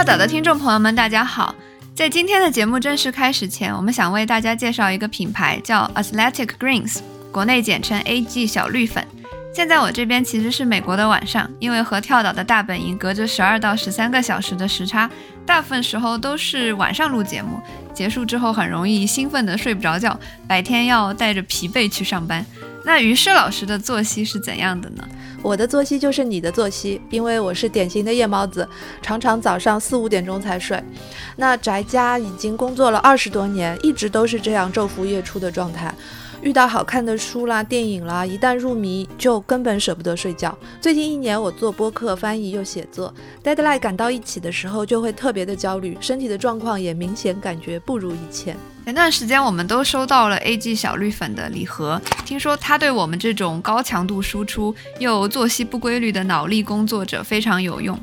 跳岛的听众朋友们，大家好！在今天的节目正式开始前，我们想为大家介绍一个品牌，叫 Athletic Greens，国内简称 AG 小绿粉。现在我这边其实是美国的晚上，因为和跳岛的大本营隔着十二到十三个小时的时差，大部分时候都是晚上录节目，结束之后很容易兴奋的睡不着觉，白天要带着疲惫去上班。那于适老师的作息是怎样的呢？我的作息就是你的作息，因为我是典型的夜猫子，常常早上四五点钟才睡。那宅家已经工作了二十多年，一直都是这样昼伏夜出的状态。遇到好看的书啦、电影啦，一旦入迷就根本舍不得睡觉。最近一年，我做播客、翻译又写作，deadline 赶到一起的时候就会特别的焦虑，身体的状况也明显感觉不如以前。前段时间我们都收到了 A.G 小绿粉的礼盒，听说它对我们这种高强度输出又作息不规律的脑力工作者非常有用。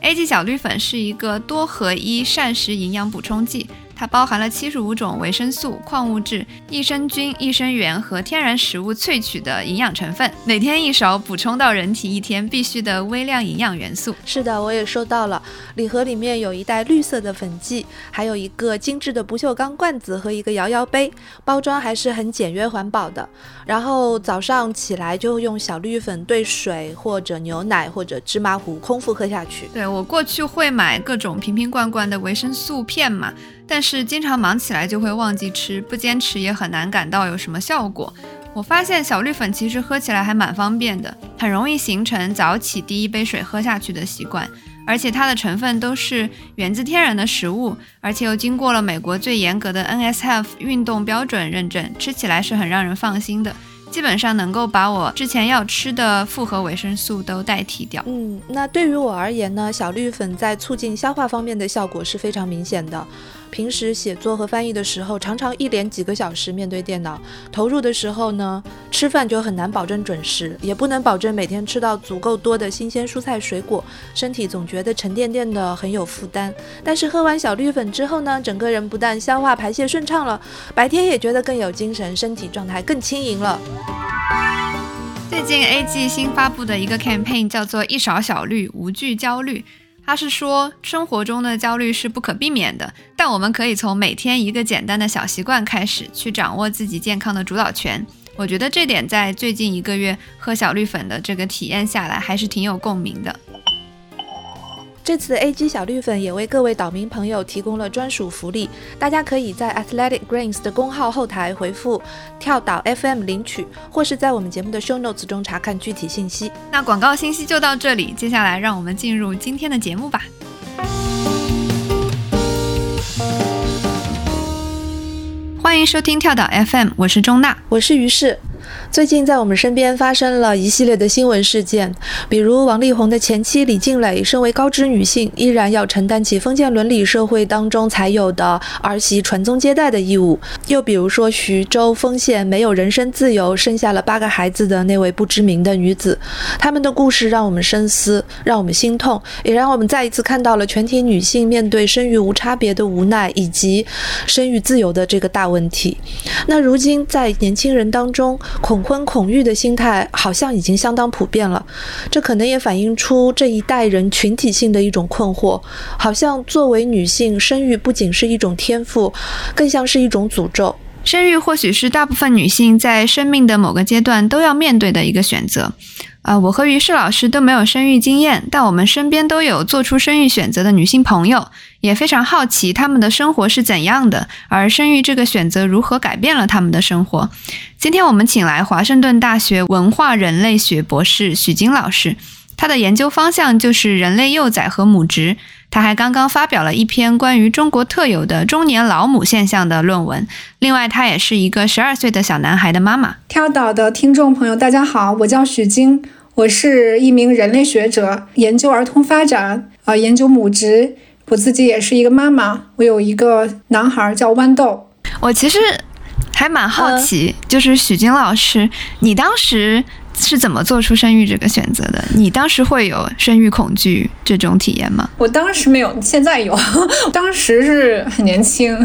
A.G 小绿粉是一个多合一膳食营养补充剂。它包含了七十五种维生素、矿物质、益生菌、益生元和天然食物萃取的营养成分，每天一勺，补充到人体一天必需的微量营养元素。是的，我也收到了，礼盒里面有一袋绿色的粉剂，还有一个精致的不锈钢罐子和一个摇摇杯，包装还是很简约环保的。然后早上起来就用小绿粉兑水或者牛奶或者芝麻糊空腹喝下去。对我过去会买各种瓶瓶罐罐的维生素片嘛。但是经常忙起来就会忘记吃，不坚持也很难感到有什么效果。我发现小绿粉其实喝起来还蛮方便的，很容易形成早起第一杯水喝下去的习惯，而且它的成分都是源自天然的食物，而且又经过了美国最严格的 NSF 运动标准认证，吃起来是很让人放心的。基本上能够把我之前要吃的复合维生素都代替掉。嗯，那对于我而言呢，小绿粉在促进消化方面的效果是非常明显的。平时写作和翻译的时候，常常一连几个小时面对电脑，投入的时候呢，吃饭就很难保证准时，也不能保证每天吃到足够多的新鲜蔬菜水果，身体总觉得沉甸甸的，很有负担。但是喝完小绿粉之后呢，整个人不但消化排泄顺畅了，白天也觉得更有精神，身体状态更轻盈了。最近 A G 新发布的一个 campaign 叫做“一勺小绿，无惧焦虑”。他是说，生活中的焦虑是不可避免的，但我们可以从每天一个简单的小习惯开始，去掌握自己健康的主导权。我觉得这点在最近一个月喝小绿粉的这个体验下来，还是挺有共鸣的。这次 A G 小绿粉也为各位岛民朋友提供了专属福利，大家可以在 Athletic Greens 的公号后台回复“跳岛 FM” 领取，或是在我们节目的 Show Notes 中查看具体信息。那广告信息就到这里，接下来让我们进入今天的节目吧。欢迎收听跳岛 FM，我是钟娜，我是于适。最近在我们身边发生了一系列的新闻事件，比如王力宏的前妻李静蕾，身为高知女性，依然要承担起封建伦理社会当中才有的儿媳传宗接代的义务；又比如说徐州丰县没有人身自由，生下了八个孩子的那位不知名的女子，他们的故事让我们深思，让我们心痛，也让我们再一次看到了全体女性面对生育无差别的无奈，以及生育自由的这个大问题。那如今在年轻人当中，恐婚恐育的心态好像已经相当普遍了，这可能也反映出这一代人群体性的一种困惑。好像作为女性，生育不仅是一种天赋，更像是一种诅咒。生育或许是大部分女性在生命的某个阶段都要面对的一个选择。啊，我和于适老师都没有生育经验，但我们身边都有做出生育选择的女性朋友，也非常好奇他们的生活是怎样的，而生育这个选择如何改变了他们的生活。今天我们请来华盛顿大学文化人类学博士许晶老师，他的研究方向就是人类幼崽和母职。他还刚刚发表了一篇关于中国特有的中年老母现象的论文。另外，他也是一个十二岁的小男孩的妈妈。跳岛的听众朋友，大家好，我叫许晶，我是一名人类学者，研究儿童发展，啊，研究母职。我自己也是一个妈妈，我有一个男孩叫豌豆。我其实还蛮好奇，就是许晶老师，你当时。是怎么做出生育这个选择的？你当时会有生育恐惧这种体验吗？我当时没有，现在有。当时是很年轻，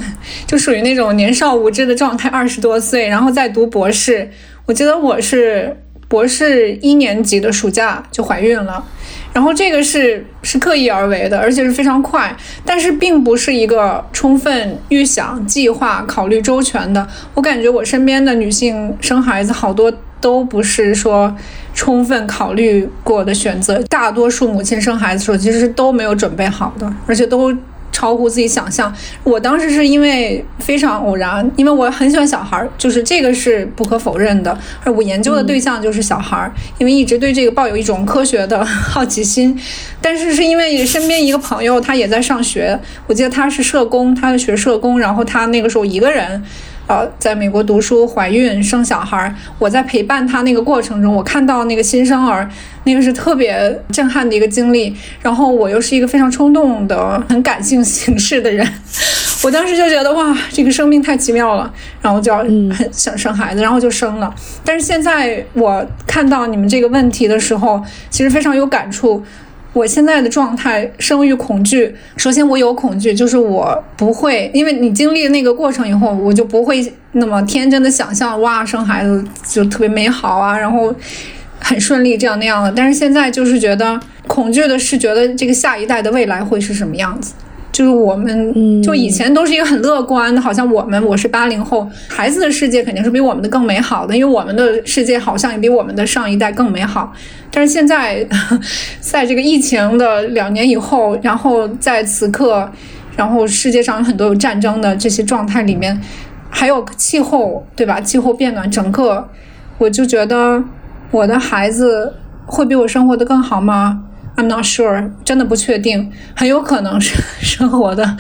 就属于那种年少无知的状态，二十多岁，然后在读博士。我觉得我是博士一年级的暑假就怀孕了。然后这个是是刻意而为的，而且是非常快，但是并不是一个充分预想、计划、考虑周全的。我感觉我身边的女性生孩子好多都不是说充分考虑过的选择，大多数母亲生孩子的时候其实都没有准备好的，而且都。超乎自己想象。我当时是因为非常偶然，因为我很喜欢小孩儿，就是这个是不可否认的。而我研究的对象就是小孩儿，因为一直对这个抱有一种科学的好奇心。但是是因为身边一个朋友他也在上学，我记得他是社工，他学社工，然后他那个时候一个人。呃，在美国读书、怀孕、生小孩，我在陪伴他那个过程中，我看到那个新生儿，那个是特别震撼的一个经历。然后我又是一个非常冲动的、很感性行事的人，我当时就觉得哇，这个生命太奇妙了，然后就要很想生孩子，然后就生了。但是现在我看到你们这个问题的时候，其实非常有感触。我现在的状态，生育恐惧。首先，我有恐惧，就是我不会，因为你经历那个过程以后，我就不会那么天真的想象，哇，生孩子就特别美好啊，然后很顺利这样那样的。但是现在就是觉得恐惧的是，觉得这个下一代的未来会是什么样子。就是我们，就以前都是一个很乐观的，好像我们我是八零后，孩子的世界肯定是比我们的更美好的，因为我们的世界好像也比我们的上一代更美好。但是现在，在这个疫情的两年以后，然后在此刻，然后世界上有很多有战争的这些状态里面，还有气候，对吧？气候变暖，整个我就觉得我的孩子会比我生活的更好吗？I'm not sure，真的不确定，很有可能是生活的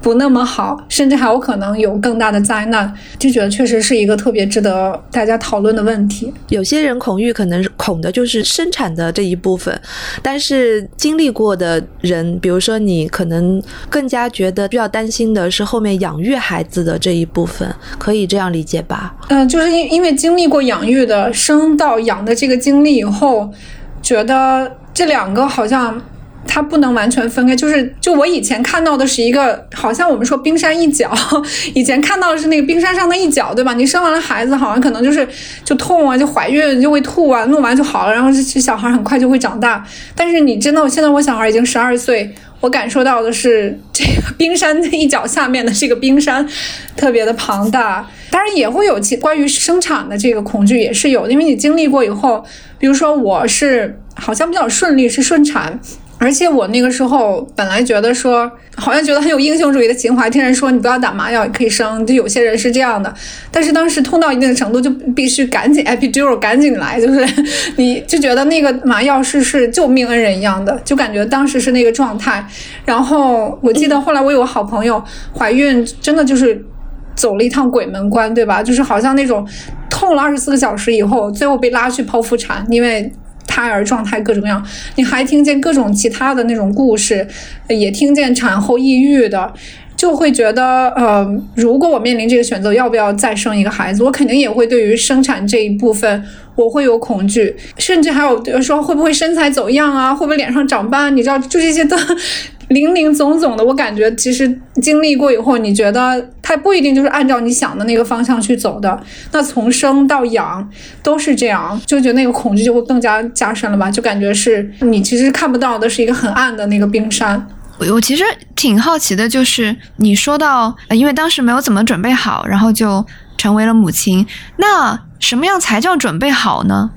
不那么好，甚至还有可能有更大的灾难。就觉得确实是一个特别值得大家讨论的问题。有些人恐育，可能恐的就是生产的这一部分，但是经历过的人，比如说你，可能更加觉得需要担心的是后面养育孩子的这一部分，可以这样理解吧？嗯，就是因因为经历过养育的生到养的这个经历以后，觉得。这两个好像它不能完全分开，就是就我以前看到的是一个，好像我们说冰山一角，以前看到的是那个冰山上的一角，对吧？你生完了孩子，好像可能就是就痛啊，就怀孕就会吐啊，弄完就好了，然后这小孩很快就会长大。但是你真的，现在我小孩已经十二岁，我感受到的是这个冰山一角下面的这个冰山特别的庞大。当然也会有其关于生产的这个恐惧也是有，因为你经历过以后，比如说我是。好像比较顺利，是顺产，而且我那个时候本来觉得说，好像觉得很有英雄主义的情怀，听人说你不要打麻药也可以生，就有些人是这样的。但是当时痛到一定程度，就必须赶紧 epidural 赶紧来，就是 你就觉得那个麻药是是救命恩人一样的，就感觉当时是那个状态。然后我记得后来我有个好朋友怀孕，真的就是走了一趟鬼门关，对吧？就是好像那种痛了二十四个小时以后，最后被拉去剖腹产，因为。胎儿状态各种各样，你还听见各种其他的那种故事，也听见产后抑郁的，就会觉得，呃，如果我面临这个选择，要不要再生一个孩子，我肯定也会对于生产这一部分，我会有恐惧，甚至还有说会不会身材走样啊，会不会脸上长斑，你知道，就这些都。零零总总的，我感觉其实经历过以后，你觉得它不一定就是按照你想的那个方向去走的。那从生到养都是这样，就觉得那个恐惧就会更加加深了吧？就感觉是你其实看不到的是一个很暗的那个冰山。我我其实挺好奇的，就是你说到，因为当时没有怎么准备好，然后就成为了母亲。那什么样才叫准备好呢？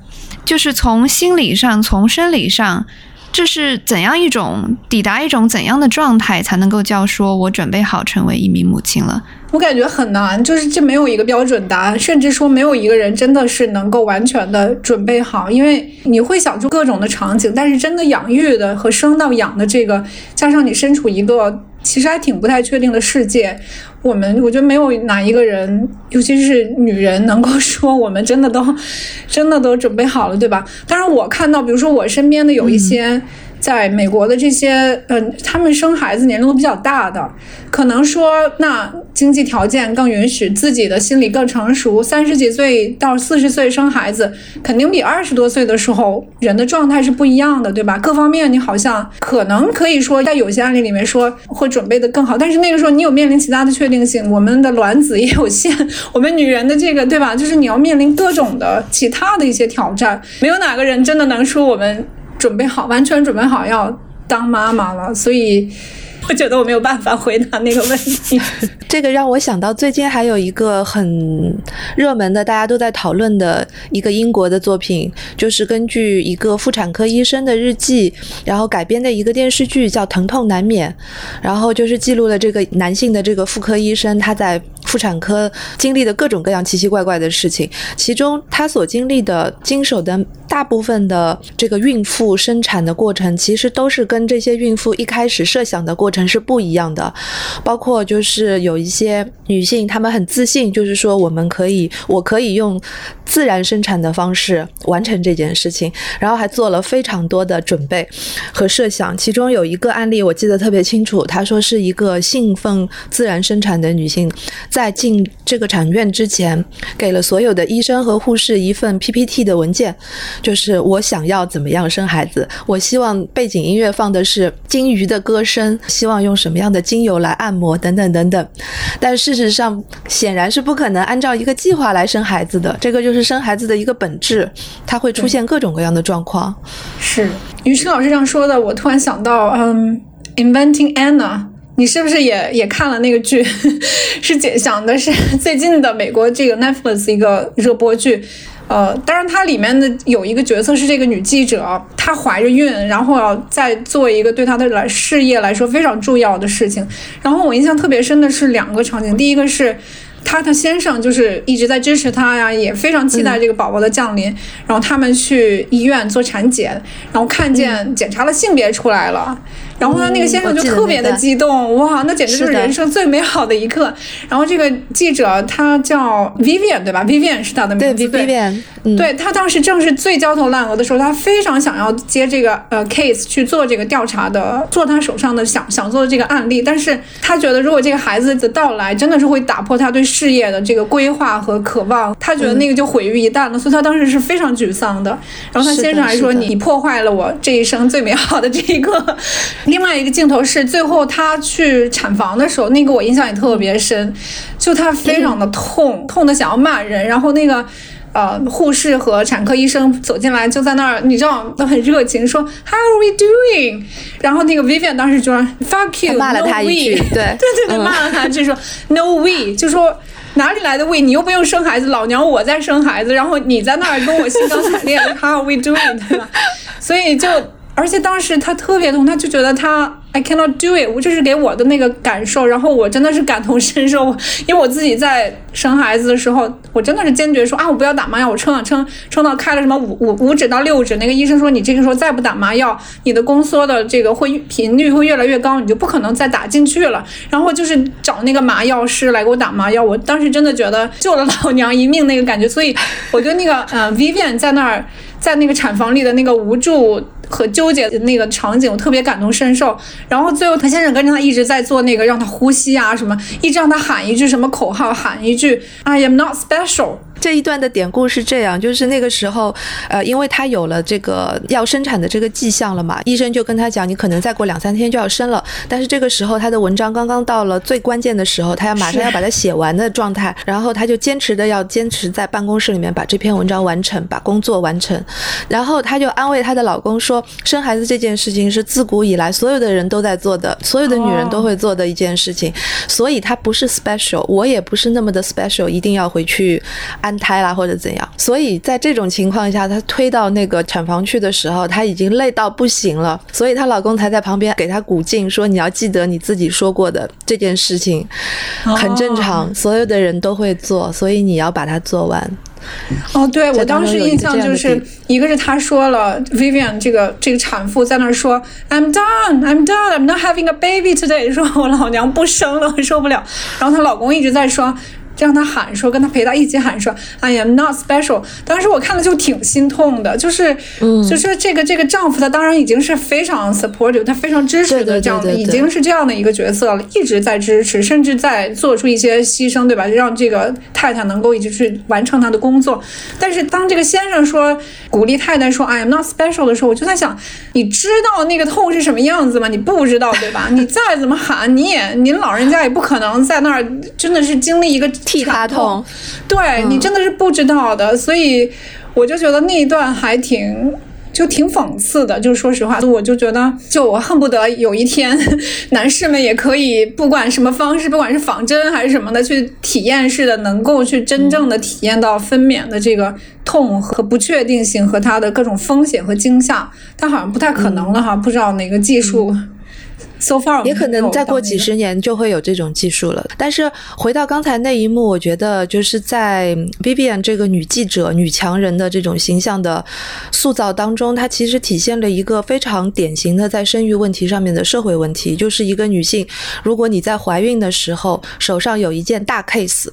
就是从心理上，从生理上。这是怎样一种抵达一种怎样的状态才能够叫说我准备好成为一名母亲了？我感觉很难，就是这没有一个标准答案，甚至说没有一个人真的是能够完全的准备好，因为你会想出各种的场景，但是真的养育的和生到养的这个，加上你身处一个。其实还挺不太确定的世界，我们我觉得没有哪一个人，尤其是女人，能够说我们真的都真的都准备好了，对吧？当然，我看到，比如说我身边的有一些在美国的这些，嗯，他们生孩子年龄都比较大的，可能说那经济条件更允许，自己的心理更成熟，三十几岁到四十岁生孩子，肯定比二十多岁的时候人的状态是不一样的，对吧？各方面你好像可能可以说在有些案例里面说会准备的更好，但是那个时候你有面临其他的确定性，我们的卵子也有限，我们女人的这个，对吧？就是你要面临各种的其他的一些挑战，没有哪个人真的能说我们。准备好，完全准备好要当妈妈了，所以。我觉得我没有办法回答那个问题。这个让我想到最近还有一个很热门的，大家都在讨论的一个英国的作品，就是根据一个妇产科医生的日记，然后改编的一个电视剧，叫《疼痛难免》，然后就是记录了这个男性的这个妇科医生他在妇产科经历的各种各样奇奇怪怪的事情，其中他所经历的经手的大部分的这个孕妇生产的过程，其实都是跟这些孕妇一开始设想的过程。是不一样的，包括就是有一些女性，她们很自信，就是说我们可以，我可以用自然生产的方式完成这件事情，然后还做了非常多的准备和设想。其中有一个案例我记得特别清楚，她说是一个信奉自然生产的女性，在进这个产院之前，给了所有的医生和护士一份 PPT 的文件，就是我想要怎么样生孩子，我希望背景音乐放的是鲸鱼的歌声，希望用什么样的精油来按摩等等等等，但事实上显然是不可能按照一个计划来生孩子的。这个就是生孩子的一个本质，它会出现各种各样的状况。是于诗老师这样说的，我突然想到，嗯，《Inventing Anna》，你是不是也也看了那个剧？是讲想的是最近的美国这个 Netflix 一个热播剧。呃，当然，它里面的有一个角色是这个女记者，她怀着孕，然后要再做一个对她的来事业来说非常重要的事情。然后我印象特别深的是两个场景，第一个是她的先生就是一直在支持她呀，也非常期待这个宝宝的降临。然后他们去医院做产检，然后看见检查了性别出来了。然后他那个先生就特别的激动，哇，那简直就是人生最美好的一刻。然后这个记者他叫 Vivian 对吧？Vivian 是他的名字。对，Vivian。对他当时正是最焦头烂额的时候，他非常想要接这个呃 case 去做这个调查的，做他手上的想想做的这个案例。但是他觉得如果这个孩子的到来真的是会打破他对事业的这个规划和渴望，他觉得那个就毁于一旦了。所以他当时是非常沮丧的。然后他先生还说：“你破坏了我这一生最美好的这一刻。”另外一个镜头是最后他去产房的时候，那个我印象也特别深，就他非常的痛，痛的想要骂人。然后那个呃护士和产科医生走进来，就在那儿，你知道都很热情，说 How are we doing？然后那个 Vivian 当时就说 Fuck you，骂了他一句，对 对对对，骂了他，就说 No we，就说哪里来的 we？你又不用生孩子，老娘我在生孩子，然后你在那儿跟我兴高采烈，How are we doing？对吧？所以就。而且当时他特别痛，他就觉得他 I cannot do it，我这是给我的那个感受。然后我真的是感同身受，因为我自己在生孩子的时候，我真的是坚决说啊，我不要打麻药，我撑啊撑，撑到开了什么五五五指到六指，那个医生说你这个时候再不打麻药，你的宫缩的这个会频率会越来越高，你就不可能再打进去了。然后就是找那个麻药师来给我打麻药，我当时真的觉得救了老娘一命那个感觉。所以我觉得那个呃 Vivian 在那儿在那个产房里的那个无助。和纠结的那个场景，我特别感同身受。然后最后，他先生跟着他一直在做那个让他呼吸啊什么，一直让他喊一句什么口号，喊一句 I am not special。这一段的典故是这样，就是那个时候，呃，因为他有了这个要生产的这个迹象了嘛，医生就跟他讲，你可能再过两三天就要生了。但是这个时候他的文章刚刚到了最关键的时候，他要马上要把它写完的状态，然后他就坚持的要坚持在办公室里面把这篇文章完成，把工作完成。然后他就安慰他的老公说，生孩子这件事情是自古以来所有的人都在做的，所有的女人都会做的一件事情，所以他不是 special，我也不是那么的 special，一定要回去。安胎啦，或者怎样？所以在这种情况下，她推到那个产房去的时候，她已经累到不行了。所以她老公才在旁边给她鼓劲，说：“你要记得你自己说过的这件事情，很正常，所有的人都会做，所以你要把它做完。”哦，对我当时印象就是一个是他说了，Vivian 这个这个产妇在那儿说：“I'm done, I'm done, I'm not having a baby today。”说我老娘不生了，我受不了。然后她老公一直在说。让他喊说，跟他陪他一起喊说，I am not special。当时我看了就挺心痛的，就是，就是这个这个丈夫他当然已经是非常 supportive，他非常支持的这样的，已经是这样的一个角色了，一直在支持，甚至在做出一些牺牲，对吧？让这个太太能够一直去完成她的工作。但是当这个先生说鼓励太太说 I am not special 的时候，我就在想，你知道那个痛是什么样子吗？你不知道，对吧？你再怎么喊，你也您老人家也不可能在那儿真的是经历一个。替他痛，对你真的是不知道的，所以我就觉得那一段还挺就挺讽刺的。就是说实话，我就觉得，就我恨不得有一天，男士们也可以不管什么方式，不管是仿真还是什么的，去体验式的，能够去真正的体验到分娩的这个痛和不确定性和它的各种风险和惊吓。它好像不太可能了哈，不知道哪个技术。So far，也可能再过几十年就会有这种技术了。但是回到刚才那一幕，我觉得就是在 Vivian 这个女记者、女强人的这种形象的塑造当中，它其实体现了一个非常典型的在生育问题上面的社会问题，就是一个女性，如果你在怀孕的时候手上有一件大 case，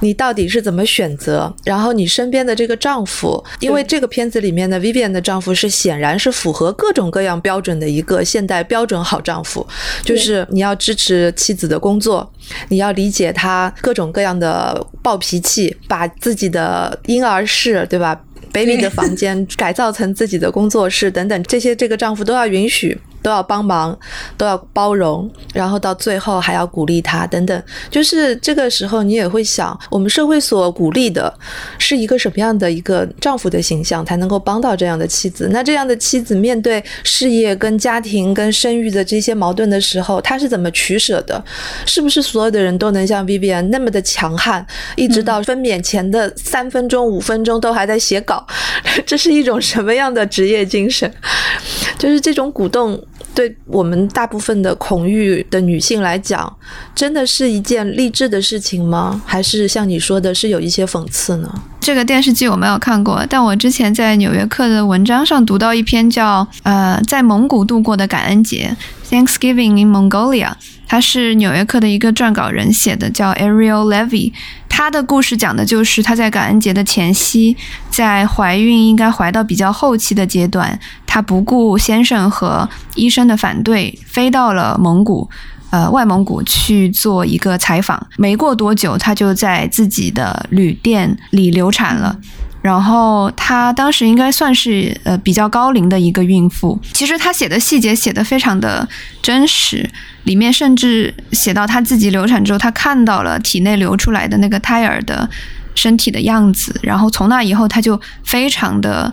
你到底是怎么选择？然后你身边的这个丈夫，因为这个片子里面的 Vivian 的丈夫是显然是符合各种各样标准的一个现代标准好丈。丈夫，就是你要支持妻子的工作，你要理解她各种各样的暴脾气，把自己的婴儿室，对吧，baby 的房间改造成自己的工作室等等，这些这个丈夫都要允许。都要帮忙，都要包容，然后到最后还要鼓励他等等。就是这个时候，你也会想，我们社会所鼓励的是一个什么样的一个丈夫的形象，才能够帮到这样的妻子？那这样的妻子面对事业、跟家庭、跟生育的这些矛盾的时候，她是怎么取舍的？是不是所有的人都能像 Vivian 那么的强悍，一直到分娩前的三分钟、五分钟都还在写稿？这是一种什么样的职业精神？就是这种鼓动。对我们大部分的恐育的女性来讲，真的是一件励志的事情吗？还是像你说的，是有一些讽刺呢？这个电视剧我没有看过，但我之前在《纽约客》的文章上读到一篇叫《呃在蒙古度过的感恩节》（Thanksgiving in Mongolia），他是《纽约客》的一个撰稿人写的，叫 Ariel Levy。他的故事讲的就是他在感恩节的前夕，在怀孕应该怀到比较后期的阶段，他不顾先生和医生的反对，飞到了蒙古，呃，外蒙古去做一个采访。没过多久，他就在自己的旅店里流产了。然后她当时应该算是呃比较高龄的一个孕妇。其实她写的细节写的非常的真实，里面甚至写到她自己流产之后，她看到了体内流出来的那个胎儿的身体的样子。然后从那以后，她就非常的。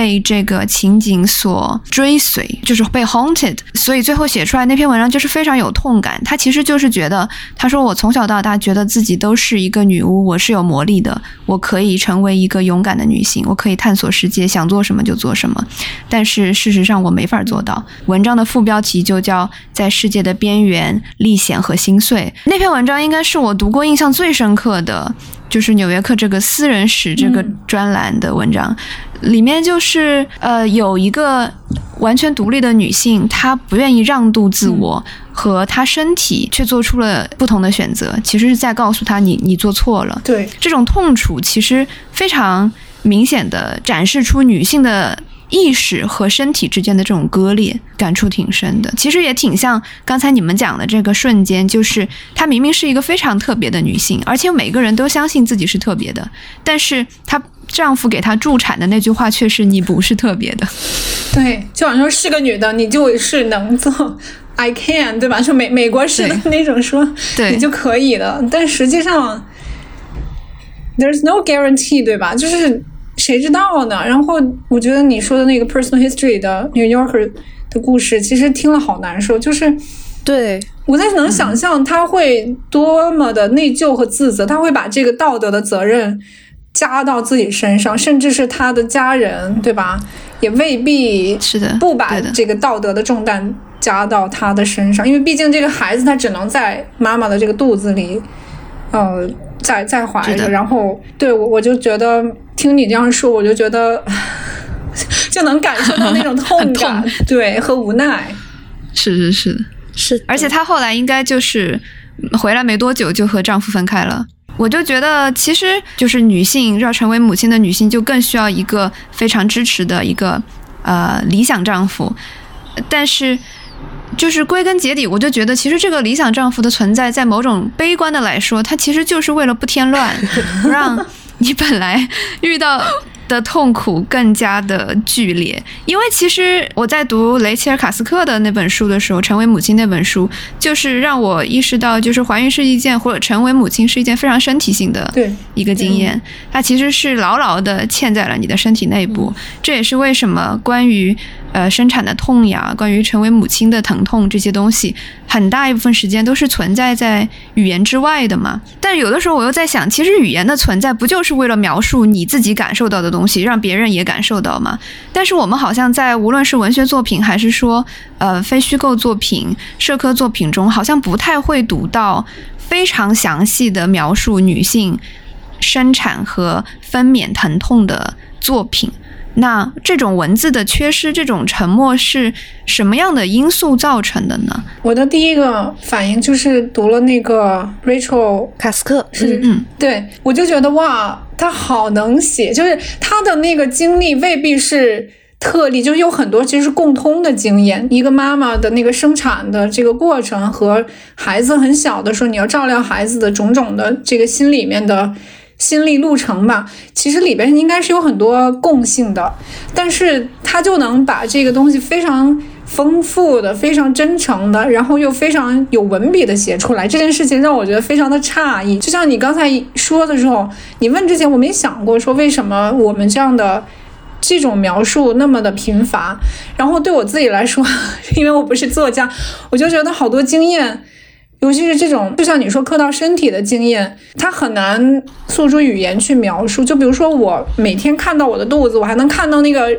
被这个情景所追随，就是被 haunted，所以最后写出来那篇文章就是非常有痛感。他其实就是觉得，他说我从小到大觉得自己都是一个女巫，我是有魔力的，我可以成为一个勇敢的女性，我可以探索世界，想做什么就做什么。但是事实上我没法做到。文章的副标题就叫《在世界的边缘历险和心碎》。那篇文章应该是我读过印象最深刻的。就是《纽约客》这个私人史这个专栏的文章，里面就是呃有一个完全独立的女性，她不愿意让渡自我和她身体，却做出了不同的选择，其实是在告诉她你你做错了。对，这种痛楚其实非常明显的展示出女性的。意识和身体之间的这种割裂，感触挺深的。其实也挺像刚才你们讲的这个瞬间，就是她明明是一个非常特别的女性，而且每个人都相信自己是特别的，但是她丈夫给她助产的那句话却是“你不是特别的”。对，就好像说是个女的，你就是能做，I can，对吧？就美美国式的那种说，你就可以了。但实际上，there's no guarantee，对吧？就是。谁知道呢？然后我觉得你说的那个 personal history 的 New Yorker 的故事，其实听了好难受。就是，对我在能想象他会多么的内疚和自责，他会把这个道德的责任加到自己身上，甚至是他的家人，对吧？也未必是的，不把这个道德的重担加到他的身上，因为毕竟这个孩子他只能在妈妈的这个肚子里，呃。在在怀着，然后对我我就觉得听你这样说，我就觉得 就能感受到那种 痛感，对和无奈。是是是是，而且她后来应该就是回来没多久就和丈夫分开了。我就觉得，其实就是女性要成为母亲的女性，就更需要一个非常支持的一个呃理想丈夫。但是，就是归根结底，我就觉得，其实这个理想丈夫的存在，在某种悲观的来说，他其实就是为了不添乱，不让你本来遇到。的痛苦更加的剧烈，因为其实我在读雷切尔·卡斯克的那本书的时候，《成为母亲》那本书，就是让我意识到，就是怀孕是一件或者成为母亲是一件非常身体性的一个经验，它其实是牢牢的嵌在了你的身体内部。这也是为什么关于。呃，生产的痛呀，关于成为母亲的疼痛这些东西，很大一部分时间都是存在在语言之外的嘛。但有的时候我又在想，其实语言的存在不就是为了描述你自己感受到的东西，东西让别人也感受到嘛？但是我们好像在无论是文学作品，还是说呃非虚构作品、社科作品中，好像不太会读到非常详细的描述女性生产和分娩疼痛的作品。那这种文字的缺失，这种沉默是什么样的因素造成的呢？我的第一个反应就是读了那个 Rachel 卡斯克，是嗯，对我就觉得哇，他好能写，就是他的那个经历未必是特例，就是有很多其实是共通的经验。一个妈妈的那个生产的这个过程和孩子很小的时候，你要照料孩子的种种的这个心里面的。心历路程吧，其实里边应该是有很多共性的，但是他就能把这个东西非常丰富的、非常真诚的，然后又非常有文笔的写出来。这件事情让我觉得非常的诧异。就像你刚才说的时候，你问之前我没想过说为什么我们这样的这种描述那么的贫乏。然后对我自己来说，因为我不是作家，我就觉得好多经验。尤其是这种，就像你说刻到身体的经验，它很难诉诸语言去描述。就比如说，我每天看到我的肚子，我还能看到那个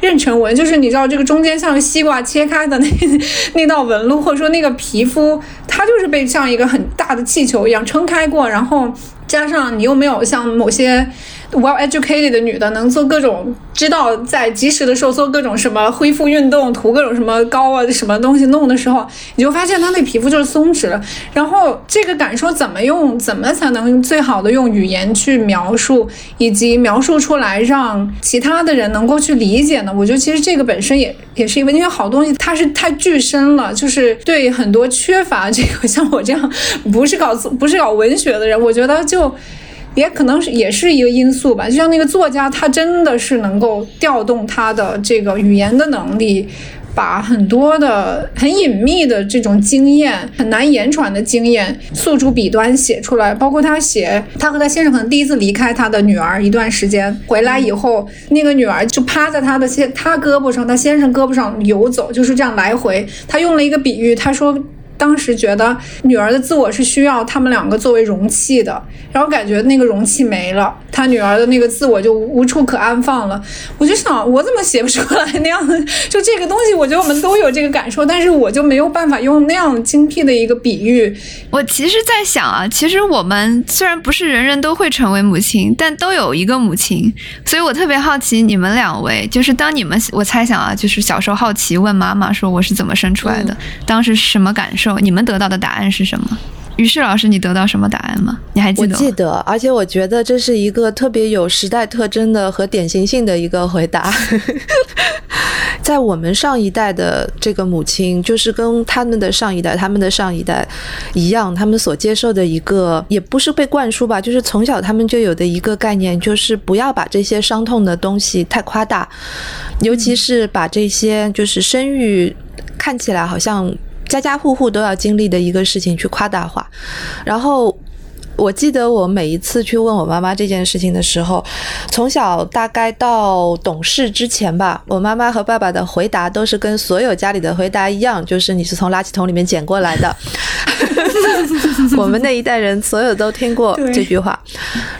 妊娠纹，就是你知道这个中间像西瓜切开的那 那道纹路，或者说那个皮肤，它就是被像一个很大的气球一样撑开过，然后加上你又没有像某些。Well educated 的女的能做各种，知道在及时的时候做各种什么恢复运动，涂各种什么膏啊，什么东西弄的时候，你就发现她那皮肤就是松弛了。然后这个感受怎么用，怎么才能最好的用语言去描述，以及描述出来让其他的人能够去理解呢？我觉得其实这个本身也也是一个，因为好东西它是太具身了，就是对很多缺乏这个像我这样不是搞不是搞文学的人，我觉得就。也可能是也是一个因素吧，就像那个作家，他真的是能够调动他的这个语言的能力，把很多的很隐秘的这种经验、很难言传的经验诉诸笔端写出来。包括他写，他和他先生可能第一次离开他的女儿一段时间，回来以后，那个女儿就趴在他的先他胳膊上，他先生胳膊上游走，就是这样来回。他用了一个比喻，他说。当时觉得女儿的自我是需要他们两个作为容器的，然后感觉那个容器没了，他女儿的那个自我就无处可安放了。我就想，我怎么写不出来那样的？就这个东西，我觉得我们都有这个感受，但是我就没有办法用那样精辟的一个比喻。我其实，在想啊，其实我们虽然不是人人都会成为母亲，但都有一个母亲，所以我特别好奇你们两位，就是当你们，我猜想啊，就是小时候好奇问妈妈说我是怎么生出来的，当时什么感受？你们得到的答案是什么？于是老师，你得到什么答案吗？你还记得？我记得，而且我觉得这是一个特别有时代特征的和典型性的一个回答。在我们上一代的这个母亲，就是跟他们的上一代、他们的上一代一样，他们所接受的一个，也不是被灌输吧，就是从小他们就有的一个概念，就是不要把这些伤痛的东西太夸大，尤其是把这些就是生育看起来好像。家家户户都要经历的一个事情去夸大化，然后。我记得我每一次去问我妈妈这件事情的时候，从小大概到懂事之前吧，我妈妈和爸爸的回答都是跟所有家里的回答一样，就是你是从垃圾桶里面捡过来的。我们那一代人所有都听过这句话。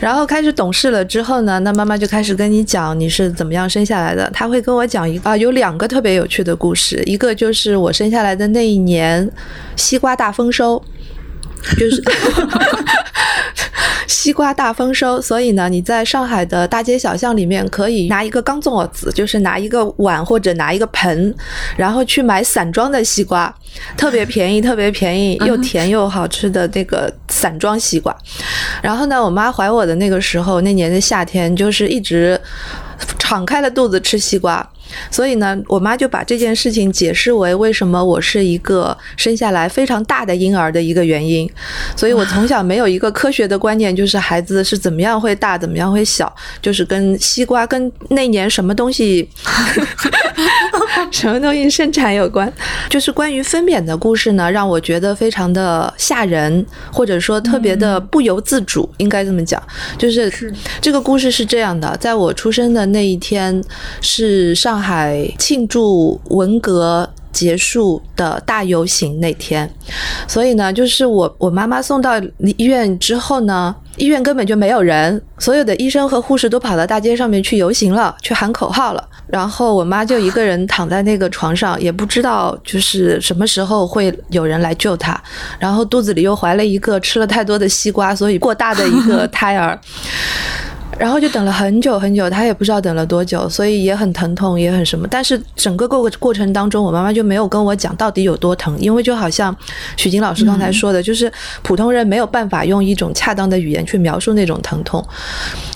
然后开始懂事了之后呢，那妈妈就开始跟你讲你是怎么样生下来的。她会跟我讲一啊，有两个特别有趣的故事，一个就是我生下来的那一年，西瓜大丰收。就是，西瓜大丰收，所以呢，你在上海的大街小巷里面可以拿一个钢粽子，就是拿一个碗或者拿一个盆，然后去买散装的西瓜，特别便宜，特别便宜，又甜又好吃的那个散装西瓜。然后呢，我妈怀我的那个时候，那年的夏天，就是一直敞开了肚子吃西瓜。所以呢，我妈就把这件事情解释为为什么我是一个生下来非常大的婴儿的一个原因。所以我从小没有一个科学的观念，就是孩子是怎么样会大，怎么样会小，就是跟西瓜跟那年什么东西什么东西生产有关。就是关于分娩的故事呢，让我觉得非常的吓人，或者说特别的不由自主，应该这么讲。就是这个故事是这样的，在我出生的那一天是上。上海庆祝文革结束的大游行那天，所以呢，就是我我妈妈送到医院之后呢，医院根本就没有人，所有的医生和护士都跑到大街上面去游行了，去喊口号了。然后我妈就一个人躺在那个床上，也不知道就是什么时候会有人来救她。然后肚子里又怀了一个吃了太多的西瓜，所以过大的一个胎儿。然后就等了很久很久，他也不知道等了多久，所以也很疼痛，也很什么。但是整个过过程当中，我妈妈就没有跟我讲到底有多疼，因为就好像许晶老师刚才说的，就是普通人没有办法用一种恰当的语言去描述那种疼痛。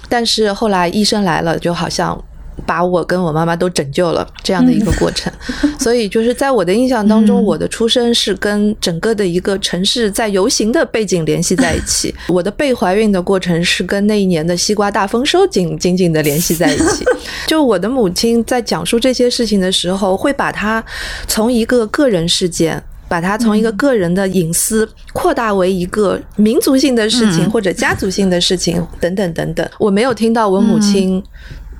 但是后来医生来了，就好像。把我跟我妈妈都拯救了，这样的一个过程。所以就是在我的印象当中，我的出生是跟整个的一个城市在游行的背景联系在一起。我的被怀孕的过程是跟那一年的西瓜大丰收紧紧紧的联系在一起。就我的母亲在讲述这些事情的时候，会把它从一个个人事件，把它从一个个人的隐私扩大为一个民族性的事情或者家族性的事情等等等等。我没有听到我母亲。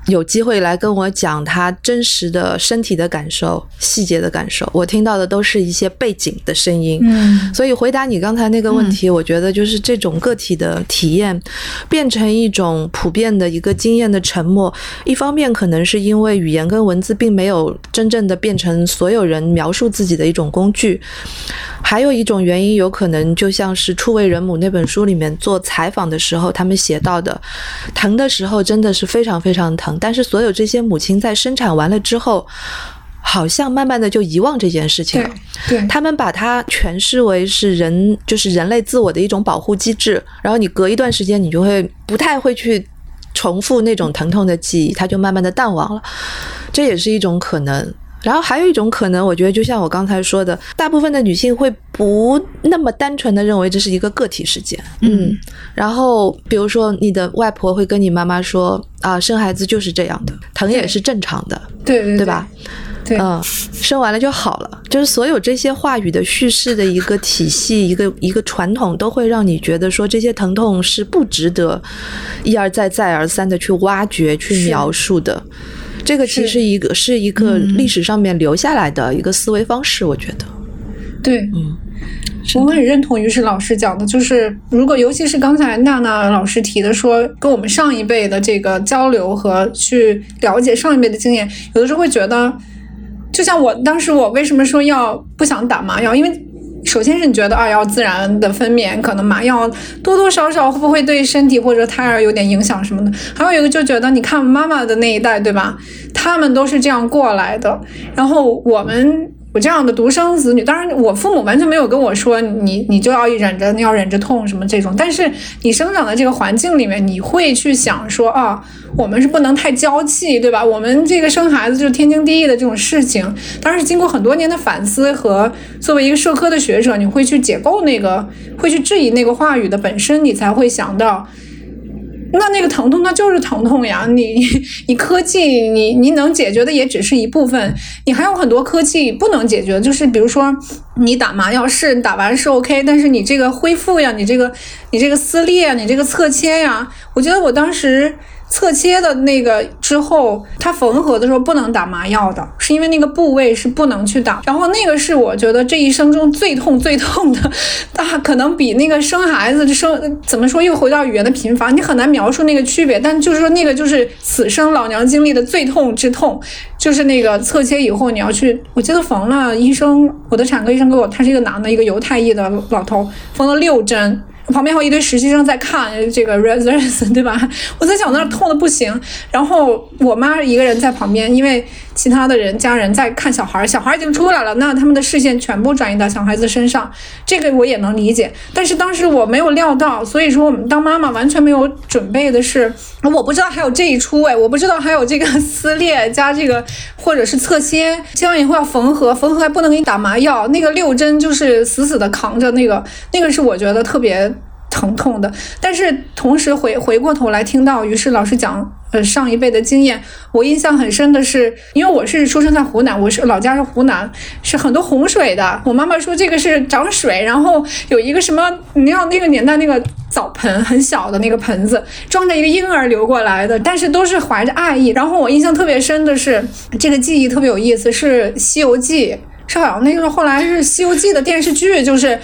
有机会来跟我讲他真实的身体的感受、细节的感受，我听到的都是一些背景的声音。嗯，所以回答你刚才那个问题，我觉得就是这种个体的体验变成一种普遍的一个经验的沉默。一方面可能是因为语言跟文字并没有真正的变成所有人描述自己的一种工具，还有一种原因有可能就像是《初为人母》那本书里面做采访的时候，他们写到的，疼的时候真的是非常非常疼。但是所有这些母亲在生产完了之后，好像慢慢的就遗忘这件事情了。对，他们把它诠释为是人，就是人类自我的一种保护机制。然后你隔一段时间，你就会不太会去重复那种疼痛的记忆，它就慢慢的淡忘了。这也是一种可能。然后还有一种可能，我觉得就像我刚才说的，大部分的女性会不那么单纯的认为这是一个个体事件。嗯，然后比如说你的外婆会跟你妈妈说啊，生孩子就是这样的，疼也是正常的，对对对吧？对，嗯，生完了就好了，就是所有这些话语的叙事的一个体系，一个一个传统，都会让你觉得说这些疼痛是不值得一而再再而三的去挖掘、去描述的。这个其实一个是一个历史上面留下来的一个思维方式，我觉得。对，嗯，我很认同于是老师讲的，就是如果尤其是刚才娜娜老师提的说，跟我们上一辈的这个交流和去了解上一辈的经验，有的时候会觉得，就像我当时我为什么说要不想打麻药，因为。首先是你觉得啊，要自然的分娩，可能麻药多多少少会不会对身体或者胎儿有点影响什么的？还有一个就觉得，你看妈妈的那一代，对吧？他们都是这样过来的，然后我们。我这样的独生子女，当然我父母完全没有跟我说你你就要忍着，你要忍着痛什么这种。但是你生长的这个环境里面，你会去想说啊，我们是不能太娇气，对吧？我们这个生孩子就是天经地义的这种事情。当然是经过很多年的反思和作为一个社科的学者，你会去解构那个，会去质疑那个话语的本身，你才会想到。那那个疼痛，那就是疼痛呀！你你科技，你你能解决的也只是一部分，你还有很多科技不能解决，就是比如说你打麻药是打完是 OK，但是你这个恢复呀，你这个你这个撕裂呀，你这个侧切呀，我觉得我当时。侧切的那个之后，它缝合的时候不能打麻药的，是因为那个部位是不能去打。然后那个是我觉得这一生中最痛最痛的，大可能比那个生孩子生怎么说又回到语言的贫乏，你很难描述那个区别。但就是说那个就是此生老娘经历的最痛之痛，就是那个侧切以后你要去，我记得缝了医生，我的产科医生给我，他是一个男的，一个犹太裔的老头，缝了六针。旁边还有一堆实习生在看这个 residence，对吧？我在想那痛的不行，然后我妈一个人在旁边，因为其他的人家人在看小孩，小孩已经出来了，那他们的视线全部转移到小孩子身上，这个我也能理解。但是当时我没有料到，所以说我们当妈妈完全没有准备的是，我不知道还有这一出哎，我不知道还有这个撕裂加这个或者是侧切，切完以后要缝合，缝合还不能给你打麻药，那个六针就是死死的扛着那个，那个是我觉得特别。疼痛的，但是同时回回过头来听到于是老师讲，呃，上一辈的经验，我印象很深的是，因为我是出生在湖南，我是老家是湖南，是很多洪水的。我妈妈说这个是涨水，然后有一个什么，你知道那个年代那个澡盆很小的那个盆子，装着一个婴儿流过来的，但是都是怀着爱意。然后我印象特别深的是，这个记忆特别有意思，是《西游记》，是好像那个后来是《西游记》的电视剧，就是。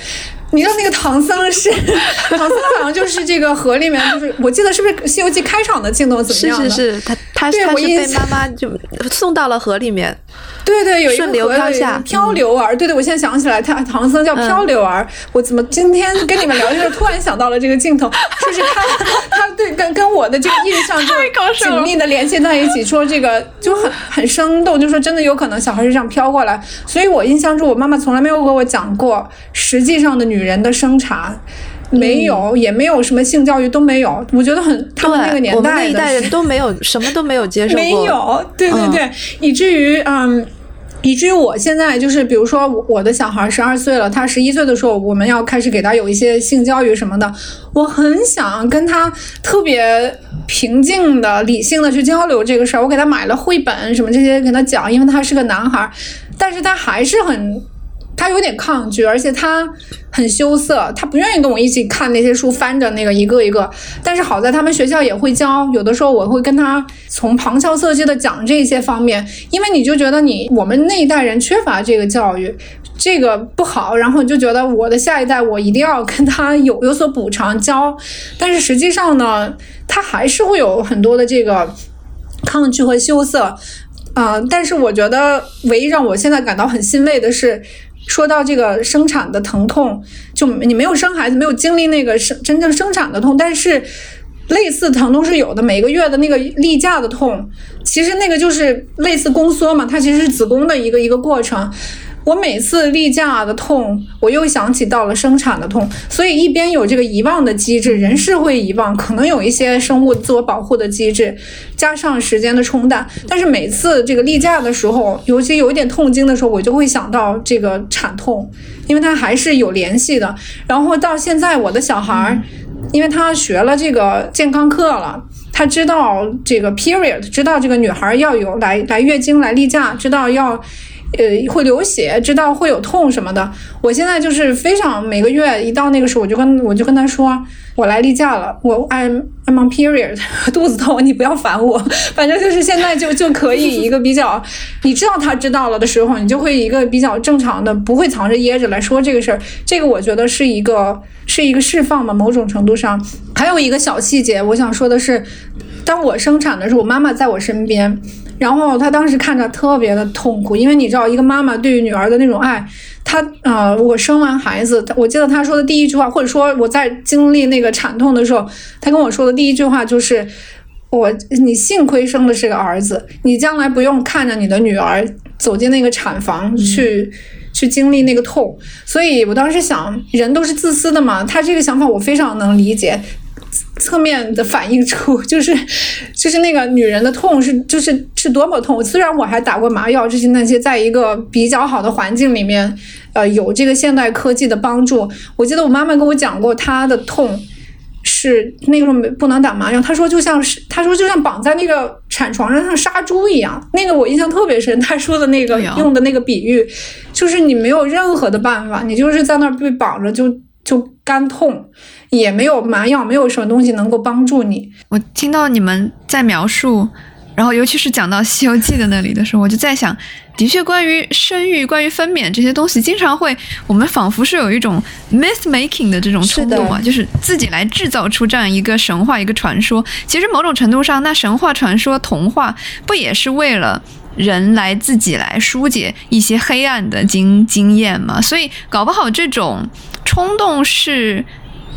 你知道那个唐僧是 唐僧，好像就是这个河里面，就是我记得是不是《西游记》开场的镜头怎么样的？是是是，他他他是被妈妈就送到了河里面。对对，有一个流漂下漂流儿。对对，我现在想起来，他唐僧叫漂流儿。我怎么今天跟你们聊天，突然想到了这个镜头，就是他他对跟跟我的这个印象就紧密的联系在一起，说这个就很很生动，就说真的有可能小孩是这样飘过来。所以我印象中，我妈妈从来没有跟我讲过实际上的女人的生产。没有，也没有什么性教育都没有。我觉得很，他们那个年代的，我们那一代人 都没有什么都没有接受过。没有，对对对，以至于嗯，以至于我现在就是，比如说我的小孩十二岁了，他十一岁的时候，我们要开始给他有一些性教育什么的。我很想跟他特别平静的、理性的去交流这个事儿。我给他买了绘本什么这些，给他讲，因为他是个男孩，但是他还是很。他有点抗拒，而且他很羞涩，他不愿意跟我一起看那些书，翻着那个一个一个。但是好在他们学校也会教，有的时候我会跟他从旁敲侧击的讲这些方面，因为你就觉得你我们那一代人缺乏这个教育，这个不好，然后你就觉得我的下一代我一定要跟他有有所补偿教，但是实际上呢，他还是会有很多的这个抗拒和羞涩，啊，但是我觉得唯一让我现在感到很欣慰的是。说到这个生产的疼痛，就你没有生孩子，没有经历那个生真正生产的痛，但是类似疼痛是有的。每个月的那个例假的痛，其实那个就是类似宫缩嘛，它其实是子宫的一个一个过程。我每次例假的痛，我又想起到了生产的痛，所以一边有这个遗忘的机制，人是会遗忘，可能有一些生物自我保护的机制，加上时间的冲淡，但是每次这个例假的时候，尤其有一点痛经的时候，我就会想到这个产痛，因为它还是有联系的。然后到现在，我的小孩儿，因为他学了这个健康课了，他知道这个 period，知道这个女孩要有来来月经来例假，知道要。呃，会流血，知道会有痛什么的。我现在就是非常每个月一到那个时候，我就跟我就跟他说，我来例假了，我 I'm I'm on period，肚子痛，你不要烦我。反正就是现在就就可以一个比较，你知道他知道了的时候，你就会一个比较正常的，不会藏着掖着来说这个事儿。这个我觉得是一个是一个释放嘛，某种程度上。还有一个小细节，我想说的是，当我生产的时候，我妈妈在我身边。然后她当时看着特别的痛苦，因为你知道，一个妈妈对于女儿的那种爱，她啊，我生完孩子，我记得她说的第一句话，或者说我在经历那个产痛的时候，她跟我说的第一句话就是：我你幸亏生的是个儿子，你将来不用看着你的女儿走进那个产房去去经历那个痛。所以我当时想，人都是自私的嘛，他这个想法我非常能理解。侧面的反映出，就是 就是那个女人的痛是就是是多么痛。虽然我还打过麻药，这些那些，在一个比较好的环境里面，呃，有这个现代科技的帮助。我记得我妈妈跟我讲过，她的痛是那个时候不能打麻药，她说就像是她说就像绑在那个产床上像杀猪一样。那个我印象特别深，她说的那个用的那个比喻，就是你没有任何的办法，你就是在那儿被绑着就。就干痛，也没有麻药，没有什么东西能够帮助你。我听到你们在描述，然后尤其是讲到《西游记》的那里的时候，我就在想，的确，关于生育、关于分娩这些东西，经常会我们仿佛是有一种 myth making 的这种冲动啊，就是自己来制造出这样一个神话、一个传说。其实某种程度上，那神话、传说、童话不也是为了人来自己来疏解一些黑暗的经经验吗？所以，搞不好这种。冲动是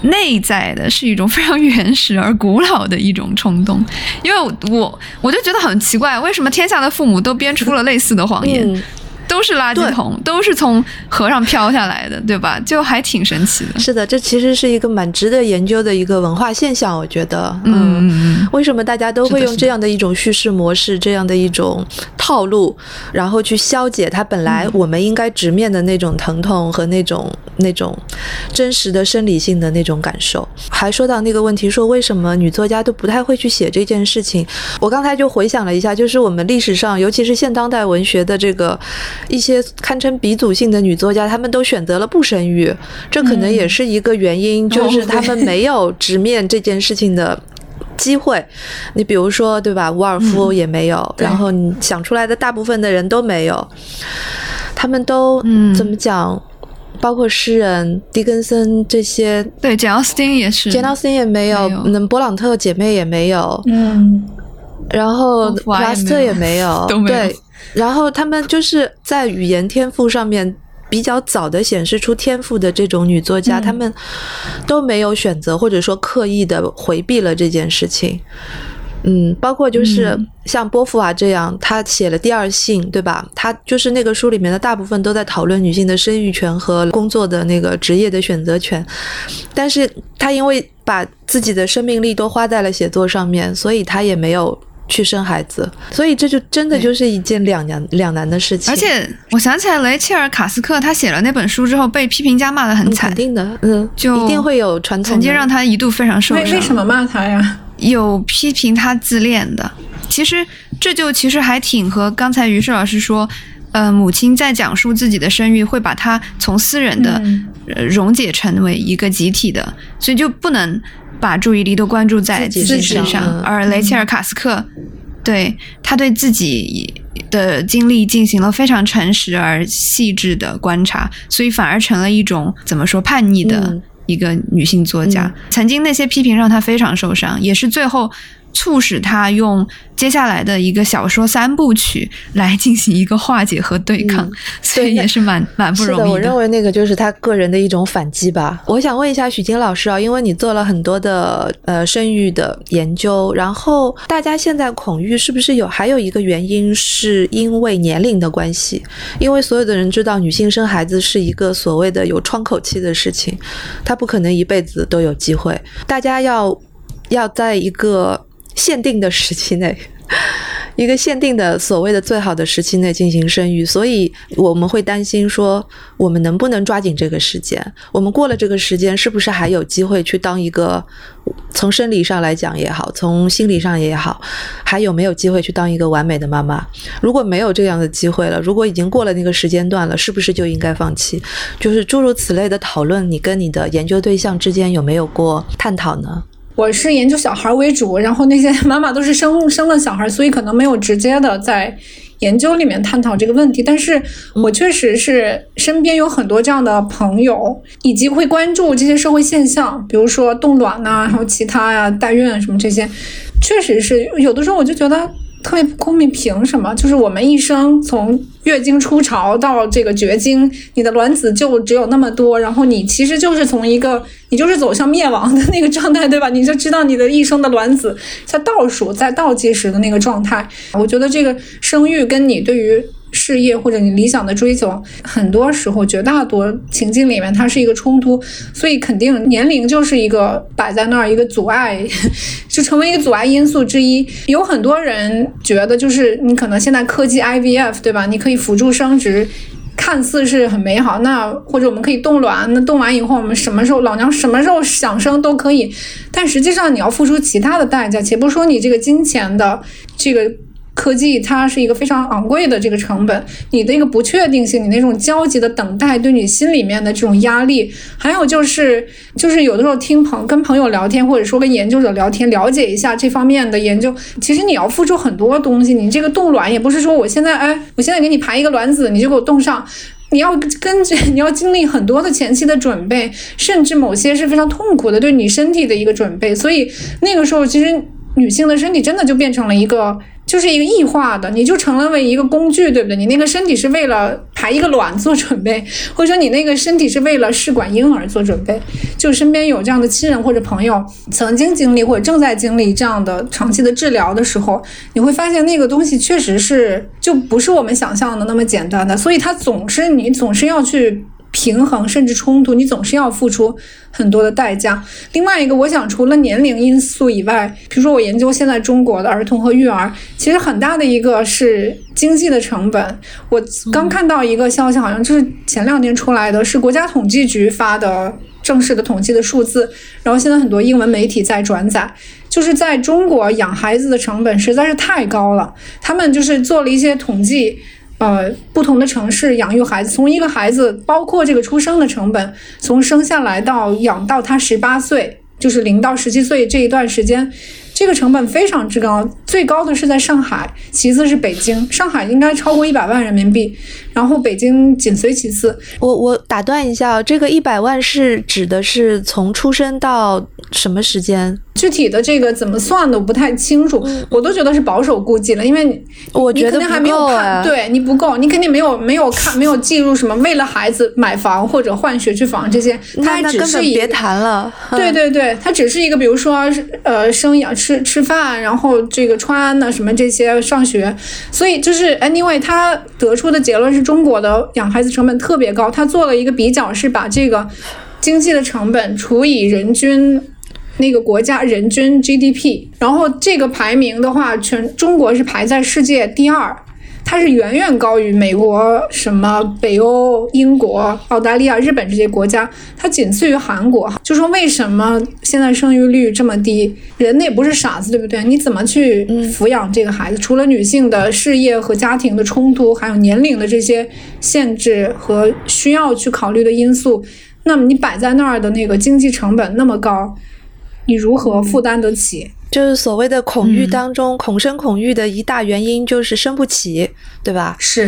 内在的是一种非常原始而古老的一种冲动，因为我我就觉得很奇怪，为什么天下的父母都编出了类似的谎言？都是垃圾桶，都是从河上飘下来的，对吧？就还挺神奇的。是的，这其实是一个蛮值得研究的一个文化现象，我觉得。嗯，为什么大家都会用这样的一种叙事模式，这样的一种套路，然后去消解它本来我们应该直面的那种疼痛和那种那种真实的生理性的那种感受？还说到那个问题，说为什么女作家都不太会去写这件事情？我刚才就回想了一下，就是我们历史上，尤其是现当代文学的这个。一些堪称鼻祖性的女作家，她们都选择了不生育，这可能也是一个原因，就是她们没有直面这件事情的机会。你比如说，对吧？伍尔夫也没有，然后你想出来的大部分的人都没有，他们都怎么讲？包括诗人狄更森这些，对，简奥斯汀也是，简奥斯汀也没有，那勃朗特姐妹也没有，嗯，然后普拉斯特也没有，对。然后他们就是在语言天赋上面比较早的显示出天赋的这种女作家，他们都没有选择或者说刻意的回避了这件事情。嗯，包括就是像波伏娃这样，她写了《第二性》，对吧？她就是那个书里面的大部分都在讨论女性的生育权和工作的那个职业的选择权，但是她因为把自己的生命力都花在了写作上面，所以她也没有。去生孩子，所以这就真的就是一件两难两难的事情。而且我想起来，雷切尔·卡斯克他写了那本书之后，被批评家骂得很惨。肯定的，嗯，就一定会有传统曾经让他一度非常受伤。为什么骂他呀？有批评他自恋的。其实这就其实还挺和刚才于适老师说，呃，母亲在讲述自己的生育，会把他从私人的呃溶解成为一个集体的，所以就不能。把注意力都关注在自己身上，而雷切尔·卡斯克对他对自己的经历进行了非常诚实而细致的观察，所以反而成了一种怎么说叛逆的一个女性作家。曾经那些批评让她非常受伤，也是最后。促使他用接下来的一个小说三部曲来进行一个化解和对抗，所以也是蛮 蛮不容易的。我认为那个就是他个人的一种反击吧。我想问一下许金老师啊，因为你做了很多的呃生育的研究，然后大家现在恐育是不是有还有一个原因是因为年龄的关系？因为所有的人知道女性生孩子是一个所谓的有窗口期的事情，她不可能一辈子都有机会。大家要要在一个限定的时期内，一个限定的所谓的最好的时期内进行生育，所以我们会担心说，我们能不能抓紧这个时间？我们过了这个时间，是不是还有机会去当一个从生理上来讲也好，从心理上也好，还有没有机会去当一个完美的妈妈？如果没有这样的机会了，如果已经过了那个时间段了，是不是就应该放弃？就是诸如此类的讨论，你跟你的研究对象之间有没有过探讨呢？我是研究小孩为主，然后那些 妈妈都是生生了小孩，所以可能没有直接的在研究里面探讨这个问题。但是我确实是身边有很多这样的朋友，以及会关注这些社会现象，比如说冻卵呐，还有其他呀，代孕什么这些，确实是有的时候我就觉得。特别不公平，凭什么？就是我们一生从月经初潮到这个绝经，你的卵子就只有那么多，然后你其实就是从一个你就是走向灭亡的那个状态，对吧？你就知道你的一生的卵子在倒数，在倒计时的那个状态。我觉得这个生育跟你对于。事业或者你理想的追求，很多时候绝大多情境里面它是一个冲突，所以肯定年龄就是一个摆在那儿一个阻碍，就成为一个阻碍因素之一。有很多人觉得，就是你可能现在科技 IVF 对吧？你可以辅助生殖，看似是很美好。那或者我们可以冻卵，那冻完以后我们什么时候老娘什么时候想生都可以，但实际上你要付出其他的代价，且不说你这个金钱的这个。科技它是一个非常昂贵的这个成本，你的一个不确定性，你那种焦急的等待，对你心里面的这种压力，还有就是就是有的时候听朋跟朋友聊天，或者说跟研究者聊天，了解一下这方面的研究，其实你要付出很多东西。你这个冻卵也不是说我现在哎，我现在给你排一个卵子，你就给我冻上，你要根据你要经历很多的前期的准备，甚至某些是非常痛苦的对你身体的一个准备。所以那个时候，其实女性的身体真的就变成了一个。就是一个异化的，你就成了为一个工具，对不对？你那个身体是为了排一个卵做准备，或者说你那个身体是为了试管婴儿做准备。就身边有这样的亲人或者朋友曾经经历或者正在经历这样的长期的治疗的时候，你会发现那个东西确实是就不是我们想象的那么简单的，所以它总是你总是要去。平衡甚至冲突，你总是要付出很多的代价。另外一个，我想除了年龄因素以外，比如说我研究现在中国的儿童和育儿，其实很大的一个是经济的成本。我刚看到一个消息，好像就是前两天出来的，是国家统计局发的正式的统计的数字。然后现在很多英文媒体在转载，就是在中国养孩子的成本实在是太高了。他们就是做了一些统计。呃，不同的城市养育孩子，从一个孩子，包括这个出生的成本，从生下来到养到他十八岁，就是零到十七岁这一段时间。这个成本非常之高，最高的是在上海，其次是北京。上海应该超过一百万人民币，然后北京紧随其次。我我打断一下，这个一百万是指的是从出生到什么时间？具体的这个怎么算的我不太清楚，我都觉得是保守估计了，因为你我觉得还没有看，对你不够，你肯定没有没有看没有计入什么为了孩子买房或者换学区房这些，它只是别谈了。对对对，它只是一个，比如说呃生养。吃吃饭，然后这个穿呢什么这些上学，所以就是 anyway，他得出的结论是中国的养孩子成本特别高。他做了一个比较，是把这个经济的成本除以人均那个国家人均 GDP，然后这个排名的话，全中国是排在世界第二。它是远远高于美国、什么北欧、英国、澳大利亚、日本这些国家，它仅次于韩国。就说为什么现在生育率这么低？人那也不是傻子，对不对？你怎么去抚养这个孩子？除了女性的事业和家庭的冲突，还有年龄的这些限制和需要去考虑的因素，那么你摆在那儿的那个经济成本那么高，你如何负担得起？就是所谓的恐育当中，恐生恐育的一大原因就是生不起，对吧？是。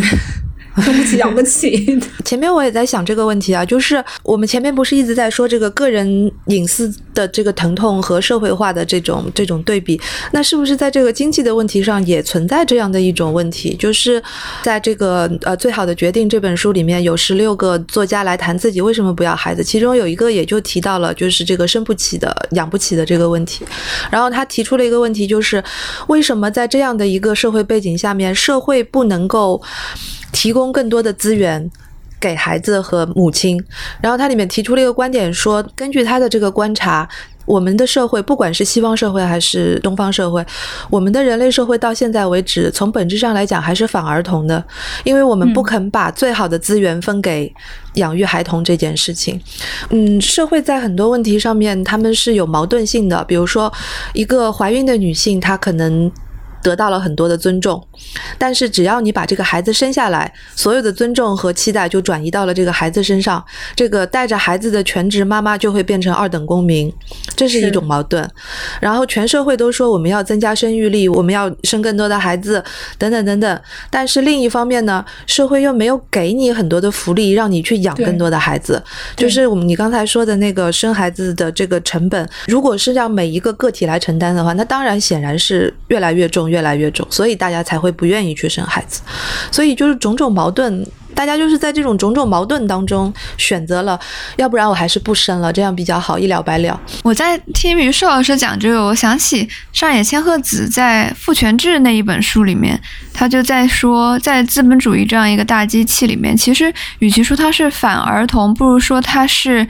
生不起，养不起。前面我也在想这个问题啊，就是我们前面不是一直在说这个个人隐私的这个疼痛和社会化的这种这种对比，那是不是在这个经济的问题上也存在这样的一种问题？就是在这个呃《最好的决定》这本书里面有十六个作家来谈自己为什么不要孩子，其中有一个也就提到了就是这个生不起的、养不起的这个问题。然后他提出了一个问题，就是为什么在这样的一个社会背景下面，社会不能够。提供更多的资源给孩子和母亲，然后他里面提出了一个观点，说根据他的这个观察，我们的社会不管是西方社会还是东方社会，我们的人类社会到现在为止，从本质上来讲还是反儿童的，因为我们不肯把最好的资源分给养育孩童这件事情。嗯，社会在很多问题上面他们是有矛盾性的，比如说一个怀孕的女性，她可能。得到了很多的尊重，但是只要你把这个孩子生下来，所有的尊重和期待就转移到了这个孩子身上，这个带着孩子的全职妈妈就会变成二等公民，这是一种矛盾。然后全社会都说我们要增加生育力，我们要生更多的孩子，等等等等。但是另一方面呢，社会又没有给你很多的福利，让你去养更多的孩子。就是我们你刚才说的那个生孩子的这个成本，如果是让每一个个体来承担的话，那当然显然是越来越重。越来越重，所以大家才会不愿意去生孩子，所以就是种种矛盾，大家就是在这种种种矛盾当中选择了，要不然我还是不生了，这样比较好，一了百了。我在听于寿老师讲这个，我想起上野千鹤子在《父权制》那一本书里面，他就在说，在资本主义这样一个大机器里面，其实与其说他是反儿童，不如说他是。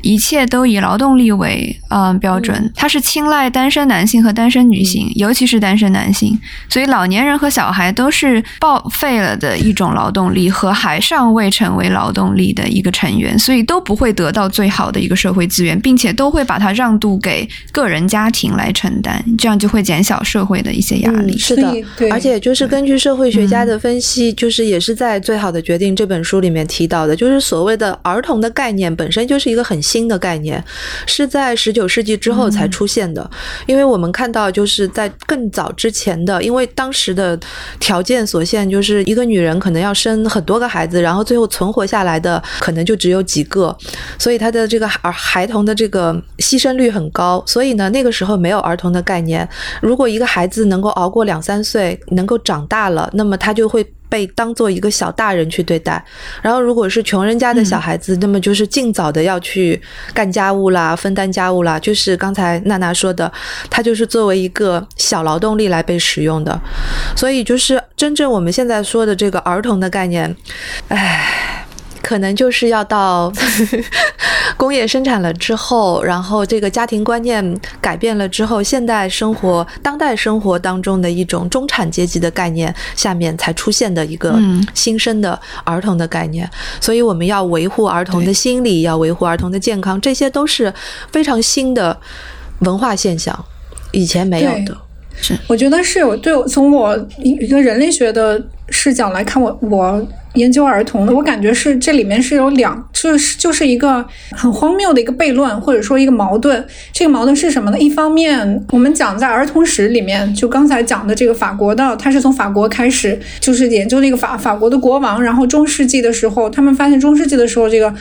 一切都以劳动力为呃标准，它是青睐单身男性和单身女性，尤其是单身男性，所以老年人和小孩都是报废了的一种劳动力和还尚未成为劳动力的一个成员，所以都不会得到最好的一个社会资源，并且都会把它让渡给个人家庭来承担，这样就会减小社会的一些压力。是的，而且就是根据社会学家的分析，就是也是在《最好的决定》这本书里面提到的，就是所谓的儿童的概念本身就是一个很。新的概念是在十九世纪之后才出现的，因为我们看到就是在更早之前的，因为当时的条件所限，就是一个女人可能要生很多个孩子，然后最后存活下来的可能就只有几个，所以她的这个儿孩童的这个牺牲率很高。所以呢，那个时候没有儿童的概念。如果一个孩子能够熬过两三岁，能够长大了，那么他就会。被当做一个小大人去对待。然后，如果是穷人家的小孩子，那么就是尽早的要去干家务啦，分担家务啦。就是刚才娜娜说的，他就是作为一个小劳动力来被使用的。所以，就是真正我们现在说的这个儿童的概念，唉。可能就是要到 工业生产了之后，然后这个家庭观念改变了之后，现代生活、当代生活当中的一种中产阶级的概念下面才出现的一个新生的儿童的概念。所以我们要维护儿童的心理，要维护儿童的健康，这些都是非常新的文化现象，以前没有的。是，我觉得是有对从我一个人类学的视角来看，我我。研究儿童的，我感觉是这里面是有两，就是就是一个很荒谬的一个悖论，或者说一个矛盾。这个矛盾是什么呢？一方面，我们讲在儿童史里面，就刚才讲的这个法国的，他是从法国开始，就是研究那个法法国的国王，然后中世纪的时候，他们发现中世纪的时候，这个